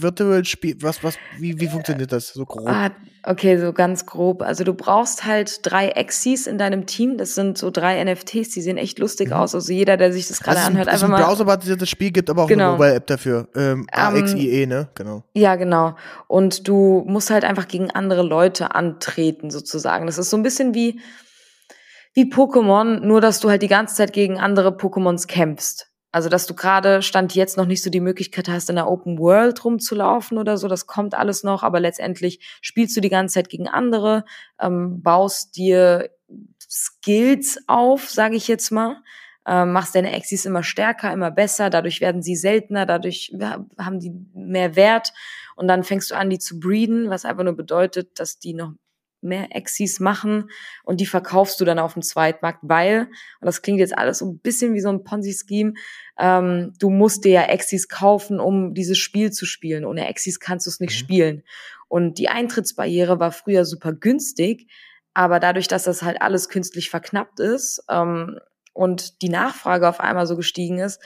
Virtual Spiel, was, was, wie, wie funktioniert das so grob? Ah, okay, so ganz grob. Also du brauchst halt drei Exis in deinem Team. Das sind so drei NFTs, die sehen echt lustig mhm. aus. Also jeder, der sich das gerade also anhört, einfach mal. Ist ein browserbasiertes Spiel, gibt aber auch genau. eine Mobile-App dafür. Ähm, AXIE, um, ne? Genau. Ja, genau. Und du musst halt einfach gegen andere Leute antreten, sozusagen. Das ist so ein bisschen wie, wie Pokémon, nur dass du halt die ganze Zeit gegen andere Pokémons kämpfst. Also, dass du gerade Stand jetzt noch nicht so die Möglichkeit hast, in der Open World rumzulaufen oder so, das kommt alles noch, aber letztendlich spielst du die ganze Zeit gegen andere, ähm, baust dir Skills auf, sage ich jetzt mal, ähm, machst deine Exis immer stärker, immer besser, dadurch werden sie seltener, dadurch haben die mehr Wert und dann fängst du an, die zu breeden, was einfach nur bedeutet, dass die noch mehr Exis machen und die verkaufst du dann auf dem Zweitmarkt, weil, und das klingt jetzt alles so ein bisschen wie so ein Ponzi-Scheme, ähm, du musst dir ja Exis kaufen, um dieses Spiel zu spielen. Ohne Exis kannst du es nicht mhm. spielen. Und die Eintrittsbarriere war früher super günstig, aber dadurch, dass das halt alles künstlich verknappt ist ähm, und die Nachfrage auf einmal so gestiegen ist,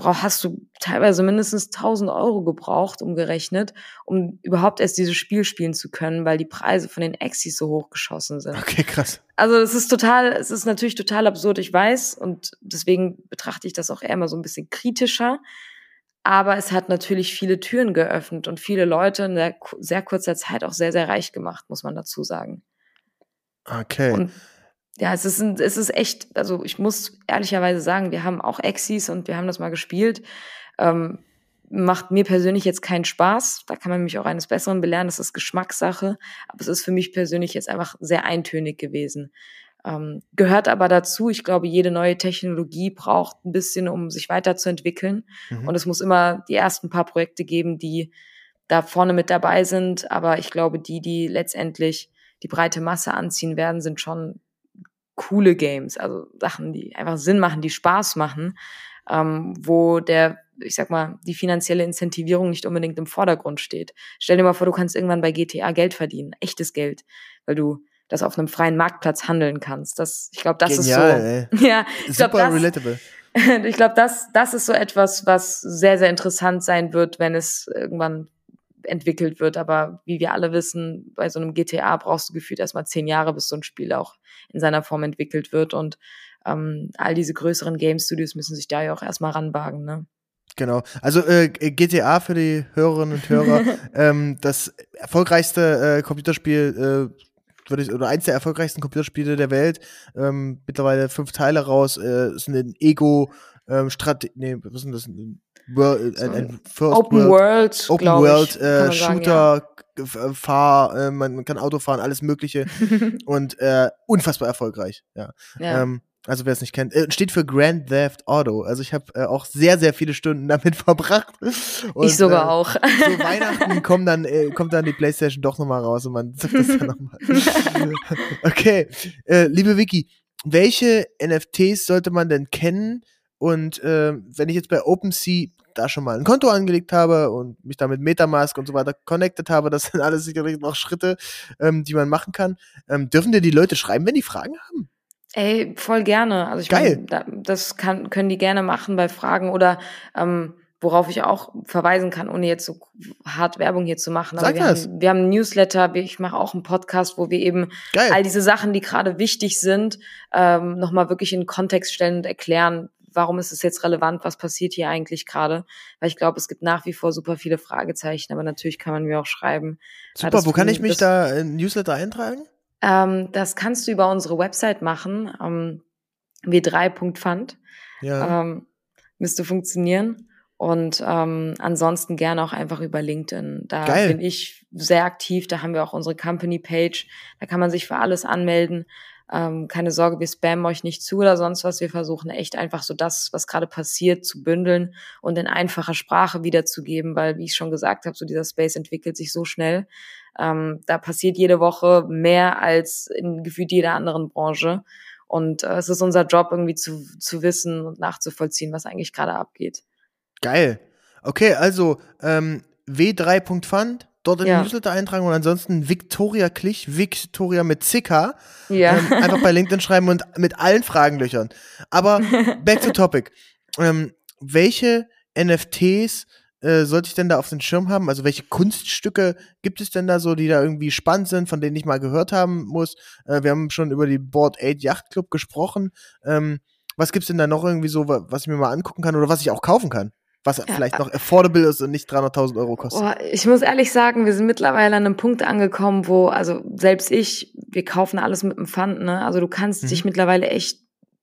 hast du teilweise mindestens 1000 Euro gebraucht, umgerechnet, um überhaupt erst dieses Spiel spielen zu können, weil die Preise von den Exis so hoch geschossen sind. Okay, krass. Also es ist total, es ist natürlich total absurd, ich weiß, und deswegen betrachte ich das auch eher mal so ein bisschen kritischer. Aber es hat natürlich viele Türen geöffnet und viele Leute in sehr, sehr kurzer Zeit auch sehr, sehr reich gemacht, muss man dazu sagen. Okay. Und ja, es ist, es ist echt, also ich muss ehrlicherweise sagen, wir haben auch Exis und wir haben das mal gespielt. Ähm, macht mir persönlich jetzt keinen Spaß. Da kann man mich auch eines Besseren belehren. Das ist Geschmackssache. Aber es ist für mich persönlich jetzt einfach sehr eintönig gewesen. Ähm, gehört aber dazu. Ich glaube, jede neue Technologie braucht ein bisschen, um sich weiterzuentwickeln. Mhm. Und es muss immer die ersten paar Projekte geben, die da vorne mit dabei sind. Aber ich glaube, die, die letztendlich die breite Masse anziehen werden, sind schon coole Games, also Sachen, die einfach Sinn machen, die Spaß machen, ähm, wo der, ich sag mal, die finanzielle Incentivierung nicht unbedingt im Vordergrund steht. Stell dir mal vor, du kannst irgendwann bei GTA Geld verdienen, echtes Geld, weil du das auf einem freien Marktplatz handeln kannst. Das, ich glaube, das Genial, ist so. Ey. Ja, ich Super glaub, das, relatable. ich glaube, das, das ist so etwas, was sehr, sehr interessant sein wird, wenn es irgendwann entwickelt wird. Aber wie wir alle wissen, bei so einem GTA brauchst du gefühlt erstmal zehn Jahre, bis so ein Spiel auch in seiner Form entwickelt wird. Und ähm, all diese größeren Game Studios müssen sich da ja auch erstmal ranwagen, ne? Genau. Also äh, GTA für die Hörerinnen und Hörer, ähm, das erfolgreichste äh, Computerspiel, äh, würde ich, oder eins der erfolgreichsten Computerspiele der Welt, ähm, mittlerweile fünf Teile raus, äh, ist ein Ego ähm, Strategie, nee, was ist denn das? World, ein, ein First Open World, Open World, äh, Shooter, sagen, ja. Fahr, äh, man kann Auto fahren, alles Mögliche und äh, unfassbar erfolgreich. Ja. ja. Ähm, also wer es nicht kennt, äh, steht für Grand Theft Auto. Also ich habe äh, auch sehr sehr viele Stunden damit verbracht. Und, ich sogar äh, auch. So Weihnachten kommt dann äh, kommt dann die PlayStation doch nochmal raus und man zockt das dann nochmal. okay, äh, liebe Vicky, welche NFTs sollte man denn kennen? Und äh, wenn ich jetzt bei OpenSea da schon mal ein Konto angelegt habe und mich da mit Metamask und so weiter connected habe, das sind alles sicherlich noch Schritte, ähm, die man machen kann. Ähm, dürfen dir die Leute schreiben, wenn die Fragen haben? Ey, voll gerne. Also ich Geil. Mein, das kann, können die gerne machen bei Fragen oder ähm, worauf ich auch verweisen kann, ohne jetzt so hart Werbung hier zu machen. Aber Sag wir, das. Haben, wir haben einen Newsletter, ich mache auch einen Podcast, wo wir eben Geil. all diese Sachen, die gerade wichtig sind, ähm, nochmal wirklich in Kontext stellen und erklären, warum ist es jetzt relevant, was passiert hier eigentlich gerade? Weil ich glaube, es gibt nach wie vor super viele Fragezeichen, aber natürlich kann man mir auch schreiben. Super, wo kann ich mich da in Newsletter eintragen? Ähm, das kannst du über unsere Website machen, ähm, w3.fund. Ja. Ähm, müsste funktionieren. Und ähm, ansonsten gerne auch einfach über LinkedIn. Da Geil. bin ich sehr aktiv. Da haben wir auch unsere Company-Page. Da kann man sich für alles anmelden. Ähm, keine Sorge, wir spammen euch nicht zu oder sonst was. Wir versuchen echt einfach so das, was gerade passiert, zu bündeln und in einfacher Sprache wiederzugeben, weil, wie ich schon gesagt habe, so dieser Space entwickelt sich so schnell. Ähm, da passiert jede Woche mehr als in gefühlt jeder anderen Branche. Und äh, es ist unser Job, irgendwie zu, zu wissen und nachzuvollziehen, was eigentlich gerade abgeht. Geil. Okay, also ähm, w3.fund dort in ja. den Newsletter eintragen und ansonsten Victoria Klich, Victoria mit CK, ja. ähm, einfach bei LinkedIn schreiben und mit allen Fragen löchern. Aber back to topic. Ähm, welche NFTs äh, sollte ich denn da auf den Schirm haben? Also welche Kunststücke gibt es denn da so, die da irgendwie spannend sind, von denen ich mal gehört haben muss? Äh, wir haben schon über die Board 8 Yacht Club gesprochen. Ähm, was gibt's denn da noch irgendwie so, was ich mir mal angucken kann oder was ich auch kaufen kann? Was ja, vielleicht noch affordable ist und nicht 300.000 Euro kostet. Oh, ich muss ehrlich sagen, wir sind mittlerweile an einem Punkt angekommen, wo, also selbst ich, wir kaufen alles mit dem Pfand, ne? Also du kannst mhm. dich mittlerweile echt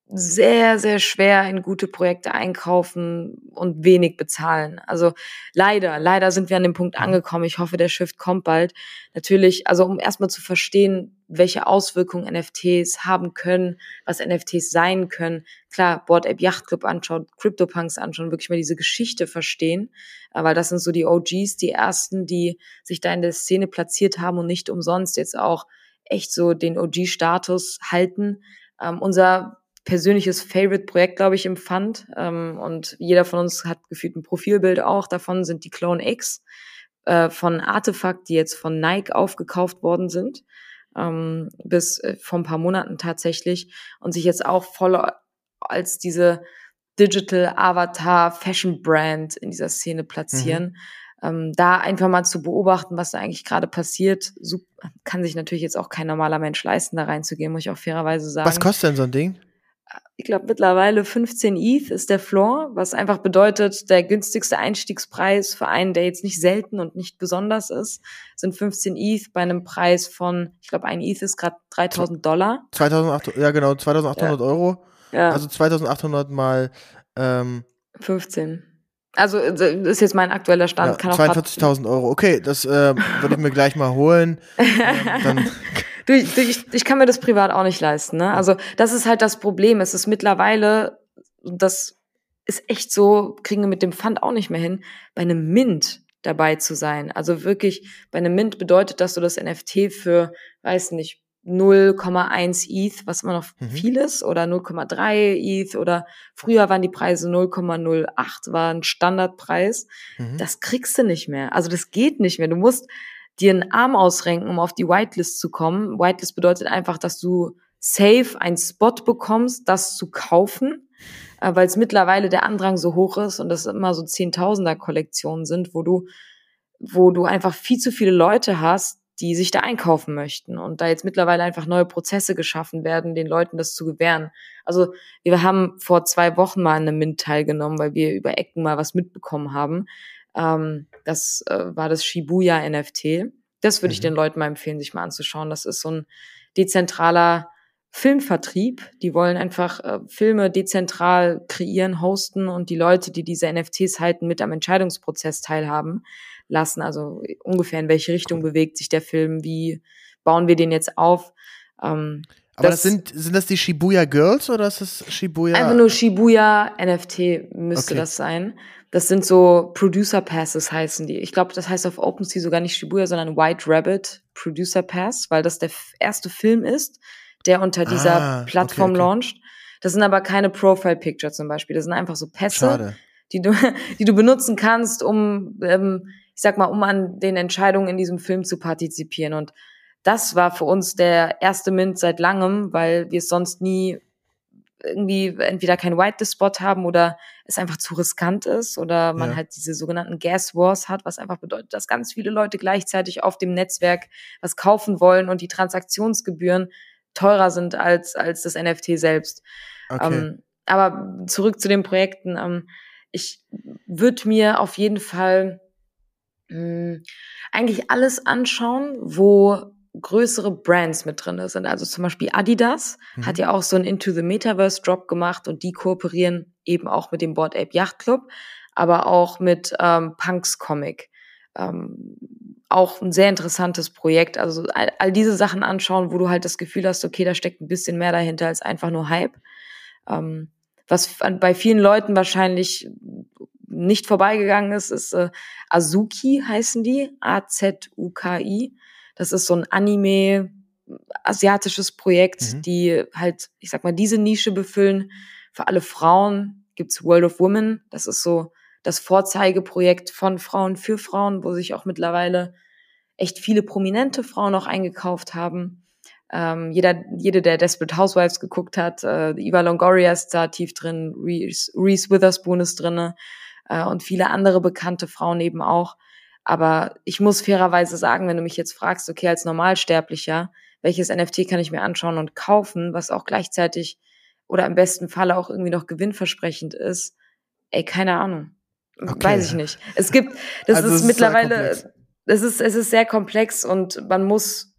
sehr, sehr schwer in gute Projekte einkaufen und wenig bezahlen. Also leider, leider sind wir an dem Punkt mhm. angekommen. Ich hoffe, der Shift kommt bald. Natürlich, also um erstmal zu verstehen, welche Auswirkungen NFTs haben können, was NFTs sein können. Klar, Board App Yacht Club anschauen, CryptoPunks anschauen, wirklich mal diese Geschichte verstehen, weil das sind so die OGs, die ersten, die sich da in der Szene platziert haben und nicht umsonst jetzt auch echt so den OG-Status halten. Ähm, unser persönliches Favorite-Projekt, glaube ich, im Fund. Ähm, und jeder von uns hat gefühlt ein Profilbild auch. Davon sind die Clone X äh, von Artefakt, die jetzt von Nike aufgekauft worden sind. Ähm, bis äh, vor ein paar Monaten tatsächlich. Und sich jetzt auch voll als diese Digital Avatar Fashion Brand in dieser Szene platzieren. Mhm ähm, da einfach mal zu beobachten, was da eigentlich gerade passiert, so, kann sich natürlich jetzt auch kein normaler Mensch leisten, da reinzugehen, muss ich auch fairerweise sagen. Was kostet denn so ein Ding? Ich glaube, mittlerweile 15 ETH ist der Floor, was einfach bedeutet, der günstigste Einstiegspreis für einen, der jetzt nicht selten und nicht besonders ist, sind 15 ETH bei einem Preis von, ich glaube, ein ETH ist gerade 3000 Dollar. 2800, ja genau, 2800 ja. Euro. Ja. Also 2800 mal ähm, 15. Also äh, ist jetzt mein aktueller Stand. Ja, 42.000 Euro. Okay, das äh, würde ich mir gleich mal holen. ähm, du, ich, ich kann mir das privat auch nicht leisten. Ne? Also das ist halt das Problem. Es ist mittlerweile, das ist echt so, kriegen wir mit dem Fund auch nicht mehr hin, bei einem Mint dabei zu sein. Also wirklich, bei einem Mint bedeutet das, du das NFT für, weiß nicht, 0,1 ETH, was immer noch mhm. viel ist, oder 0,3 ETH oder früher waren die Preise 0,08, war ein Standardpreis. Mhm. Das kriegst du nicht mehr. Also das geht nicht mehr. Du musst dir einen Arm ausrenken, um auf die Whitelist zu kommen. Whitelist bedeutet einfach, dass du safe einen Spot bekommst, das zu kaufen, äh, weil es mittlerweile der Andrang so hoch ist und das immer so Zehntausender Kollektionen sind, wo du, wo du einfach viel zu viele Leute hast, die sich da einkaufen möchten und da jetzt mittlerweile einfach neue Prozesse geschaffen werden, den Leuten das zu gewähren. Also wir haben vor zwei Wochen mal an einem Mint teilgenommen, weil wir über Ecken mal was mitbekommen haben. Ähm, das äh, war das Shibuya NFT. Das würde mhm. ich den Leuten mal empfehlen, sich mal anzuschauen. Das ist so ein dezentraler Filmvertrieb. Die wollen einfach äh, Filme dezentral kreieren, hosten und die Leute, die diese NFTs halten, mit am Entscheidungsprozess teilhaben lassen. Also ungefähr in welche Richtung bewegt sich der Film, wie bauen wir den jetzt auf. Ähm, aber das, das, sind, sind das die Shibuya Girls oder ist das Shibuya? Einfach nur Shibuya NFT müsste okay. das sein. Das sind so Producer Passes heißen die. Ich glaube, das heißt auf OpenSea sogar nicht Shibuya, sondern White Rabbit Producer Pass, weil das der erste Film ist, der unter dieser ah, Plattform okay, okay. launcht. Das sind aber keine Profile Picture zum Beispiel. Das sind einfach so Pässe, die du, die du benutzen kannst, um ähm, ich sag mal, um an den Entscheidungen in diesem Film zu partizipieren. Und das war für uns der erste Mint seit langem, weil wir es sonst nie irgendwie entweder kein White Spot haben oder es einfach zu riskant ist oder man ja. halt diese sogenannten Gas Wars hat, was einfach bedeutet, dass ganz viele Leute gleichzeitig auf dem Netzwerk was kaufen wollen und die Transaktionsgebühren teurer sind als, als das NFT selbst. Okay. Ähm, aber zurück zu den Projekten. Ähm, ich würde mir auf jeden Fall mh, eigentlich alles anschauen, wo größere Brands mit drin sind. Also zum Beispiel Adidas mhm. hat ja auch so ein Into the Metaverse Drop gemacht und die kooperieren eben auch mit dem Board Ape Yacht Club, aber auch mit ähm, Punks Comic. Ähm, auch ein sehr interessantes Projekt. Also all, all, diese Sachen anschauen, wo du halt das Gefühl hast, okay, da steckt ein bisschen mehr dahinter als einfach nur Hype. Ähm, was bei vielen Leuten wahrscheinlich nicht vorbeigegangen ist, ist äh, Azuki heißen die, A-Z-U-K-I. Das ist so ein Anime, asiatisches Projekt, mhm. die halt, ich sag mal, diese Nische befüllen. Für alle Frauen gibt's World of Women. Das ist so das Vorzeigeprojekt von Frauen für Frauen, wo sich auch mittlerweile echt viele prominente Frauen auch eingekauft haben. Ähm, jeder, jede, der Desperate Housewives geguckt hat, äh, Eva Longoria ist da tief drin, Reese, Reese Witherspoon ist drinne äh, und viele andere bekannte Frauen eben auch. Aber ich muss fairerweise sagen, wenn du mich jetzt fragst, okay, als Normalsterblicher, welches NFT kann ich mir anschauen und kaufen, was auch gleichzeitig oder im besten Falle auch irgendwie noch gewinnversprechend ist, ey, keine Ahnung. Okay. Weiß ich nicht. Es gibt, das also ist mittlerweile, es ist, es ist sehr komplex und man muss,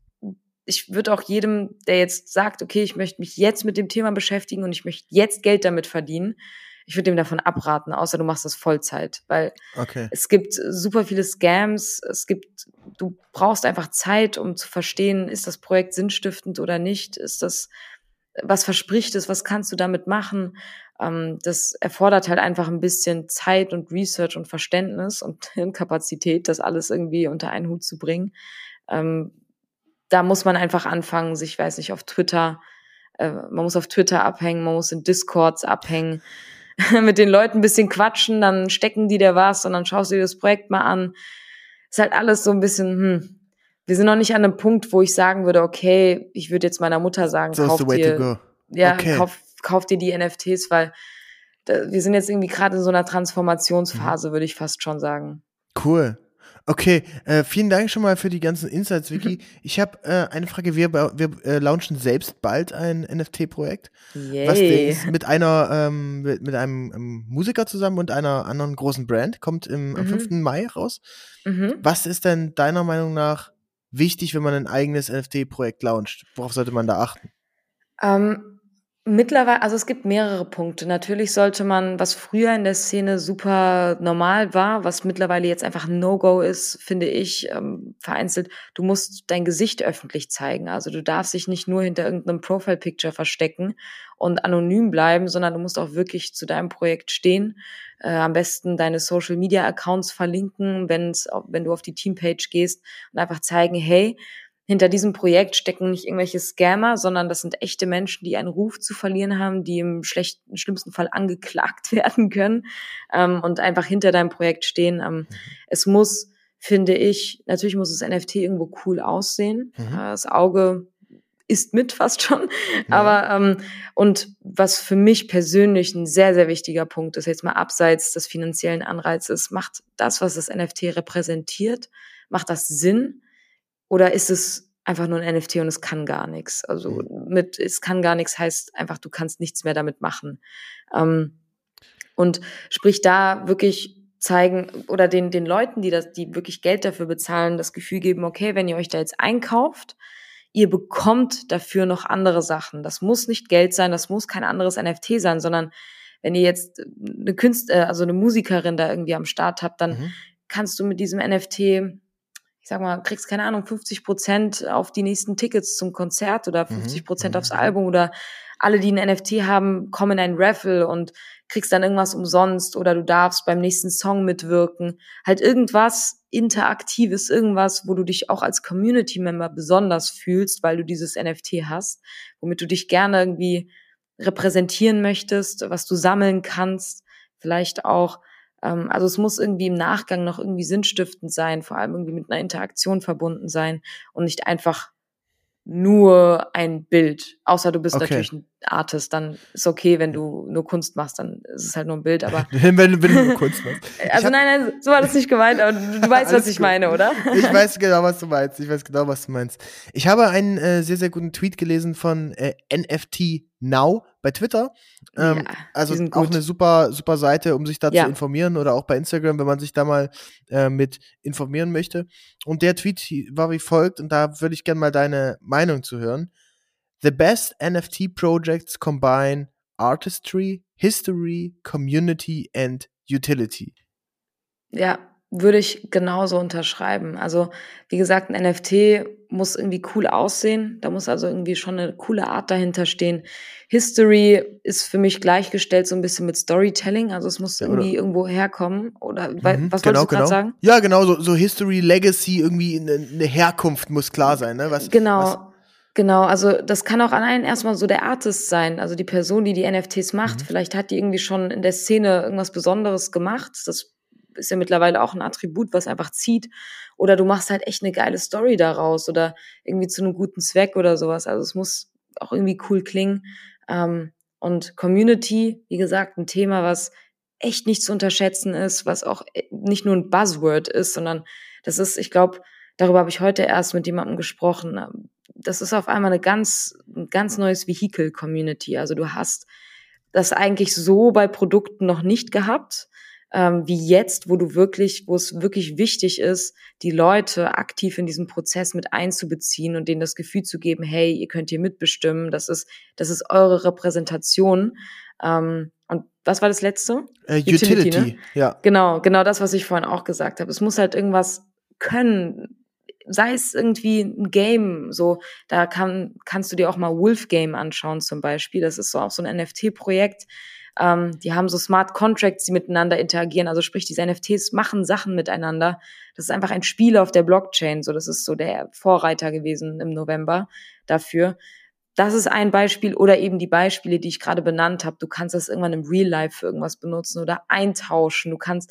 ich würde auch jedem, der jetzt sagt, okay, ich möchte mich jetzt mit dem Thema beschäftigen und ich möchte jetzt Geld damit verdienen, ich würde ihm davon abraten, außer du machst das Vollzeit, weil okay. es gibt super viele Scams, es gibt, du brauchst einfach Zeit, um zu verstehen, ist das Projekt sinnstiftend oder nicht, ist das, was verspricht es, was kannst du damit machen? Ähm, das erfordert halt einfach ein bisschen Zeit und Research und Verständnis und Hirnkapazität, das alles irgendwie unter einen Hut zu bringen. Ähm, da muss man einfach anfangen, sich, weiß nicht, auf Twitter, äh, man muss auf Twitter abhängen, man muss in Discords abhängen, mit den Leuten ein bisschen quatschen, dann stecken die dir was und dann schaust du dir das Projekt mal an. Ist halt alles so ein bisschen, hm, wir sind noch nicht an einem Punkt, wo ich sagen würde, okay, ich würde jetzt meiner Mutter sagen, so kauf dir, ja, okay. kauf, kauf dir die NFTs, weil da, wir sind jetzt irgendwie gerade in so einer Transformationsphase, mhm. würde ich fast schon sagen. Cool. Okay, äh, vielen Dank schon mal für die ganzen Insights, Vicky. Ich habe äh, eine Frage. Wir, wir äh, launchen selbst bald ein NFT-Projekt. Was ist mit einer, ähm, mit, mit einem ähm, Musiker zusammen und einer anderen großen Brand. Kommt im, mhm. am 5. Mai raus. Mhm. Was ist denn deiner Meinung nach wichtig, wenn man ein eigenes NFT-Projekt launcht? Worauf sollte man da achten? Ähm, Mittlerweile, also es gibt mehrere Punkte. Natürlich sollte man, was früher in der Szene super normal war, was mittlerweile jetzt einfach ein No-Go ist, finde ich, ähm, vereinzelt, du musst dein Gesicht öffentlich zeigen. Also du darfst dich nicht nur hinter irgendeinem Profile-Picture verstecken und anonym bleiben, sondern du musst auch wirklich zu deinem Projekt stehen. Äh, am besten deine Social-Media-Accounts verlinken, wenn's, wenn du auf die Teampage gehst und einfach zeigen, hey, hinter diesem Projekt stecken nicht irgendwelche Scammer, sondern das sind echte Menschen, die einen Ruf zu verlieren haben, die im schlechten, schlimmsten Fall angeklagt werden können ähm, und einfach hinter deinem Projekt stehen. Ähm, mhm. Es muss, finde ich, natürlich muss das NFT irgendwo cool aussehen. Mhm. Äh, das Auge ist mit fast schon. Ja. Aber ähm, und was für mich persönlich ein sehr, sehr wichtiger Punkt ist, jetzt mal abseits des finanziellen Anreizes, macht das, was das NFT repräsentiert, macht das Sinn? Oder ist es einfach nur ein NFT und es kann gar nichts? Also mhm. mit es kann gar nichts heißt einfach, du kannst nichts mehr damit machen. Ähm, und sprich da wirklich zeigen oder den, den Leuten, die das, die wirklich Geld dafür bezahlen, das Gefühl geben, okay, wenn ihr euch da jetzt einkauft, ihr bekommt dafür noch andere Sachen. Das muss nicht Geld sein, das muss kein anderes NFT sein, sondern wenn ihr jetzt eine Künstler, äh, also eine Musikerin da irgendwie am Start habt, dann mhm. kannst du mit diesem NFT ich sag mal, kriegst keine Ahnung, 50 Prozent auf die nächsten Tickets zum Konzert oder 50 mhm, Prozent mhm. aufs Album oder alle, die ein NFT haben, kommen in ein Raffle und kriegst dann irgendwas umsonst oder du darfst beim nächsten Song mitwirken. Halt irgendwas Interaktives, irgendwas, wo du dich auch als Community-Member besonders fühlst, weil du dieses NFT hast, womit du dich gerne irgendwie repräsentieren möchtest, was du sammeln kannst, vielleicht auch ähm, also es muss irgendwie im Nachgang noch irgendwie sinnstiftend sein, vor allem irgendwie mit einer Interaktion verbunden sein und nicht einfach nur ein Bild. Außer du bist okay. natürlich ein Artist, dann ist okay, wenn du nur Kunst machst, dann ist es halt nur ein Bild, aber. wenn, wenn du nur Kunst machst. also nein, nein, so war das nicht gemeint, aber du, du weißt, was ich gut. meine, oder? ich weiß genau, was du meinst. Ich weiß genau, was du meinst. Ich habe einen äh, sehr, sehr guten Tweet gelesen von äh, NFT Now bei Twitter. Ähm, ja, also auch eine super, super Seite, um sich da ja. zu informieren oder auch bei Instagram, wenn man sich da mal äh, mit informieren möchte. Und der Tweet war wie folgt, und da würde ich gerne mal deine Meinung zu hören. The best NFT projects combine artistry, history, community and utility. Ja, würde ich genauso unterschreiben. Also, wie gesagt, ein NFT muss irgendwie cool aussehen. Da muss also irgendwie schon eine coole Art dahinter stehen. History ist für mich gleichgestellt so ein bisschen mit Storytelling. Also es muss irgendwie ja, irgendwo herkommen. Oder mhm, was genau, wolltest du genau. sagen? Ja, genau, so, so History, Legacy, irgendwie eine, eine, Herkunft muss klar sein. Ne? Was, genau. Was, Genau, also das kann auch allein erstmal so der Artist sein, also die Person, die die NFTs macht. Mhm. Vielleicht hat die irgendwie schon in der Szene irgendwas Besonderes gemacht. Das ist ja mittlerweile auch ein Attribut, was einfach zieht. Oder du machst halt echt eine geile Story daraus oder irgendwie zu einem guten Zweck oder sowas. Also es muss auch irgendwie cool klingen. Ähm, und Community, wie gesagt, ein Thema, was echt nicht zu unterschätzen ist, was auch äh, nicht nur ein Buzzword ist, sondern das ist, ich glaube, darüber habe ich heute erst mit jemandem gesprochen. Das ist auf einmal eine ganz, ein ganz neues Vehikel Community. Also du hast das eigentlich so bei Produkten noch nicht gehabt ähm, wie jetzt, wo du wirklich, wo es wirklich wichtig ist, die Leute aktiv in diesen Prozess mit einzubeziehen und denen das Gefühl zu geben, hey, ihr könnt hier mitbestimmen, das ist, das ist eure Repräsentation. Ähm, und was war das letzte? Äh, Utility, Utility ne? ja. Genau, genau das, was ich vorhin auch gesagt habe. Es muss halt irgendwas können, sei es irgendwie ein Game, so, da kann, kannst du dir auch mal Wolf Game anschauen zum Beispiel. Das ist so auch so ein NFT-Projekt, Ähm, die haben so Smart Contracts, die miteinander interagieren. Also sprich, diese NFTs machen Sachen miteinander. Das ist einfach ein Spiel auf der Blockchain. So, das ist so der Vorreiter gewesen im November dafür. Das ist ein Beispiel oder eben die Beispiele, die ich gerade benannt habe. Du kannst das irgendwann im Real Life für irgendwas benutzen oder eintauschen. Du kannst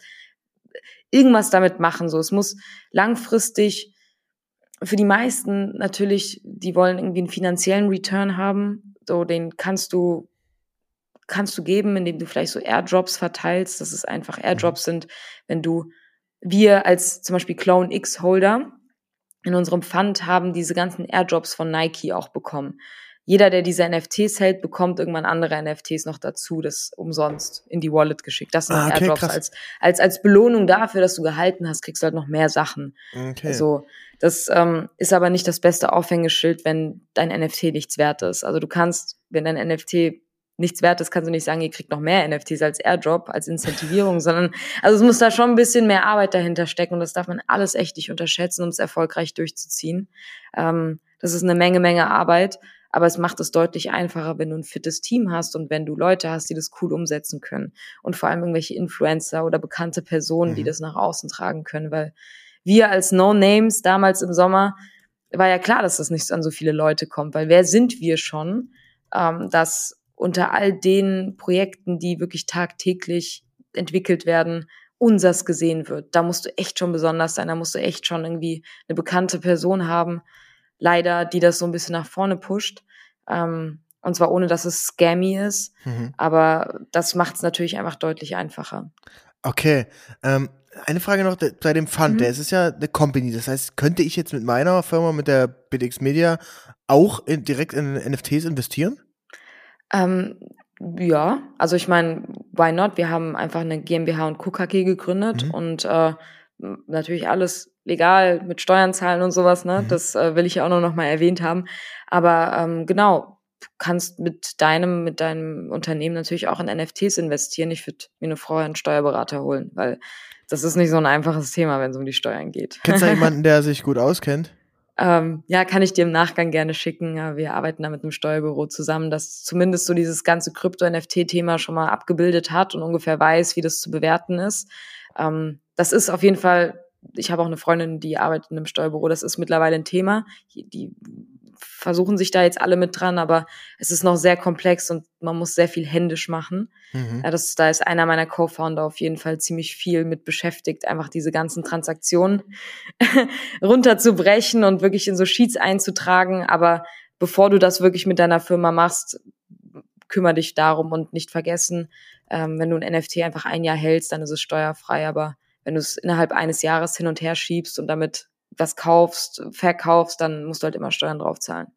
irgendwas damit machen. So, es muss langfristig für die meisten natürlich, die wollen irgendwie einen finanziellen Return haben. So, den kannst du kannst du geben, indem du vielleicht so Airdrops verteilst. dass es einfach Airdrops mhm. sind, wenn du wir als zum Beispiel Clone X Holder in unserem Fund haben diese ganzen Airdrops von Nike auch bekommen jeder, der diese NFTs hält, bekommt irgendwann andere NFTs noch dazu, das umsonst in die Wallet geschickt. Das sind ah, okay, Airdrops als, als, als Belohnung dafür, dass du gehalten hast, kriegst du halt noch mehr Sachen. Okay. Also, das ähm, ist aber nicht das beste Auffängeschild, wenn dein NFT nichts wert ist. Also du kannst, wenn dein NFT nichts wert ist, kannst du nicht sagen, ihr kriegt noch mehr NFTs als Airdrop, als Incentivierung, sondern also es muss da schon ein bisschen mehr Arbeit dahinter stecken und das darf man alles echt nicht unterschätzen, um es erfolgreich durchzuziehen. Ähm, das ist eine Menge, Menge Arbeit aber es macht es deutlich einfacher, wenn du ein fittes Team hast und wenn du Leute hast, die das cool umsetzen können. Und vor allem irgendwelche Influencer oder bekannte Personen, mhm. die das nach außen tragen können, weil wir als No-Names damals im Sommer, war ja klar, dass das nicht an so viele Leute kommt, weil wer sind wir schon, ähm, dass unter all den Projekten, die wirklich tagtäglich entwickelt werden, unsers gesehen wird. Da musst du echt schon besonders sein, da musst du echt schon irgendwie eine bekannte Person haben, leider, die das so ein bisschen nach vorne pusht. Ähm, und zwar ohne, dass es scammy ist. Mhm. Aber das macht es natürlich einfach deutlich einfacher. Okay. Ähm, eine Frage noch bei dem Fund. Mhm. Der ist ja eine Company. Das heißt, könnte ich jetzt mit meiner Firma, mit der BitX Media, auch in, direkt in NFTs investieren? Ähm, ja, also ich meine, why not? Wir haben einfach eine GmbH und KKG gegründet mhm. und äh, natürlich alles legal mit Steuern zahlen und sowas, ne? Mhm. Das äh, will ich ja auch noch mal erwähnt haben. Aber ähm, genau, kannst mit deinem, mit deinem Unternehmen natürlich auch in NFTs investieren. Ich würde mir eine Frau einen Steuerberater holen, weil das ist nicht so ein einfaches Thema, wenn es um die Steuern geht. Kennst du jemanden, der sich gut auskennt? Ähm, ja, kann ich dir im Nachgang gerne schicken. Wir arbeiten da mit einem Steuerbüro zusammen, das zumindest so dieses ganze Krypto-NFT-Thema schon mal abgebildet hat und ungefähr weiß, wie das zu bewerten ist. Ähm, das ist auf jeden Fall ich habe auch eine Freundin, die arbeitet in einem Steuerbüro, das ist mittlerweile ein Thema. Die versuchen sich da jetzt alle mit dran, aber es ist noch sehr komplex und man muss sehr viel händisch machen. Mhm. Ja, das, da ist einer meiner Co-Founder auf jeden Fall ziemlich viel mit beschäftigt, einfach diese ganzen Transaktionen runterzubrechen und wirklich in so Sheets einzutragen. Aber bevor du das wirklich mit deiner Firma machst, kümmere dich darum und nicht vergessen, ähm, wenn du ein NFT einfach ein Jahr hältst, dann ist es steuerfrei, aber wenn du es innerhalb eines Jahres hin und her schiebst und damit was kaufst, verkaufst, dann musst du halt immer Steuern drauf zahlen.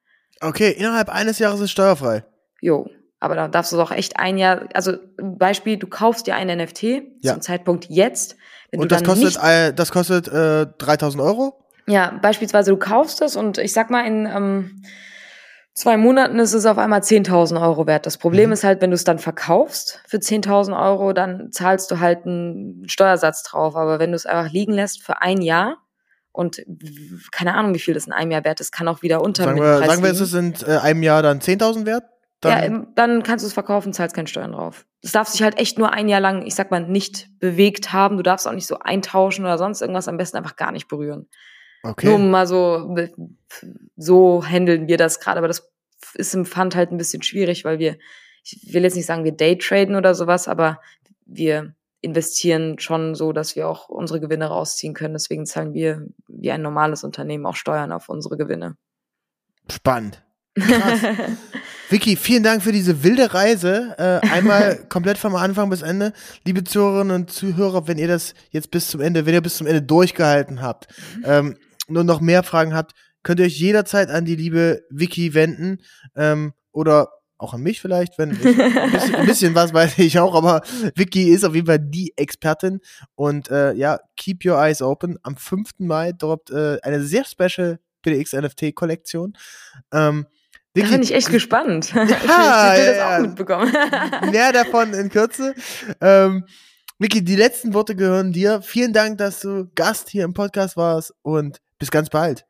Okay, innerhalb eines Jahres ist steuerfrei. Jo, aber da darfst du doch echt ein Jahr, also Beispiel, du kaufst dir ein NFT ja. zum Zeitpunkt jetzt. und das kostet, äh, das kostet äh, 3000 Euro? Ja, beispielsweise du kaufst es und ich sag mal in ähm, zwei Monaten ist es auf einmal 10.000 Euro wert. Das Problem mhm. ist halt, wenn du es dann verkaufst für 10.000 Euro, dann zahlst du halt einen Steuersatz drauf. Aber wenn du es einfach liegen lässt für ein Jahr und keine Ahnung, wie viel das in einem Jahr wert ist, kann auch wieder unter Sagen wir, sagen wir es sind äh, einem Jahr dann 10.000 wert? Dann ja, dann kannst du es verkaufen, zahlst keine Steuern drauf. Das darf sich halt echt nur ein Jahr lang, ich sag mal, nicht bewegt haben. Du darfst auch nicht so eintauschen oder sonst irgendwas, am besten einfach gar nicht berühren. Okay. Nur mal so, so handeln wir das gerade, aber das ist im Fund halt ein bisschen schwierig, weil wir, ich will jetzt nicht sagen, wir daytraden oder sowas, aber wir investieren schon so, dass wir auch unsere Gewinne rausziehen können. Deswegen zahlen wir wie ein normales Unternehmen auch Steuern auf unsere Gewinne. Spannend. Krass. Vicky, vielen Dank für diese wilde Reise. Äh, einmal komplett vom Anfang bis Ende. Liebe Zuhörerinnen und Zuhörer, wenn ihr das jetzt bis zum Ende, wenn ihr bis zum Ende durchgehalten habt, ähm, nur noch mehr Fragen habt, könnt ihr euch jederzeit an die liebe Vicky wenden ähm, oder auch an mich vielleicht, wenn ich, ein, bisschen, ein bisschen was weiß ich auch, aber Vicky ist auf jeden Fall die Expertin und äh, ja, keep your eyes open. Am 5. Mai droppt äh, eine sehr special PDX NFT Kollektion. Ähm, Vicky, da bin ich echt gespannt. Ja, ich, ich will das auch mitbekommen. Mehr davon in Kürze. Ähm, Vicky, die letzten Worte gehören dir. Vielen Dank, dass du Gast hier im Podcast warst und bis ganz bald.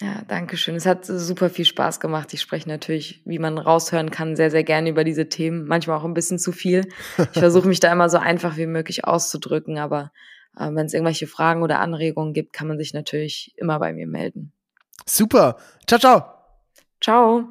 Ja, danke schön. Es hat super viel Spaß gemacht. Ich spreche natürlich, wie man raushören kann, sehr, sehr gerne über diese Themen. Manchmal auch ein bisschen zu viel. Ich versuche mich da immer so einfach wie möglich auszudrücken, aber äh, wenn es irgendwelche Fragen oder Anregungen gibt, kann man sich natürlich immer bei mir melden. Super. Ciao, ciao. Ciao.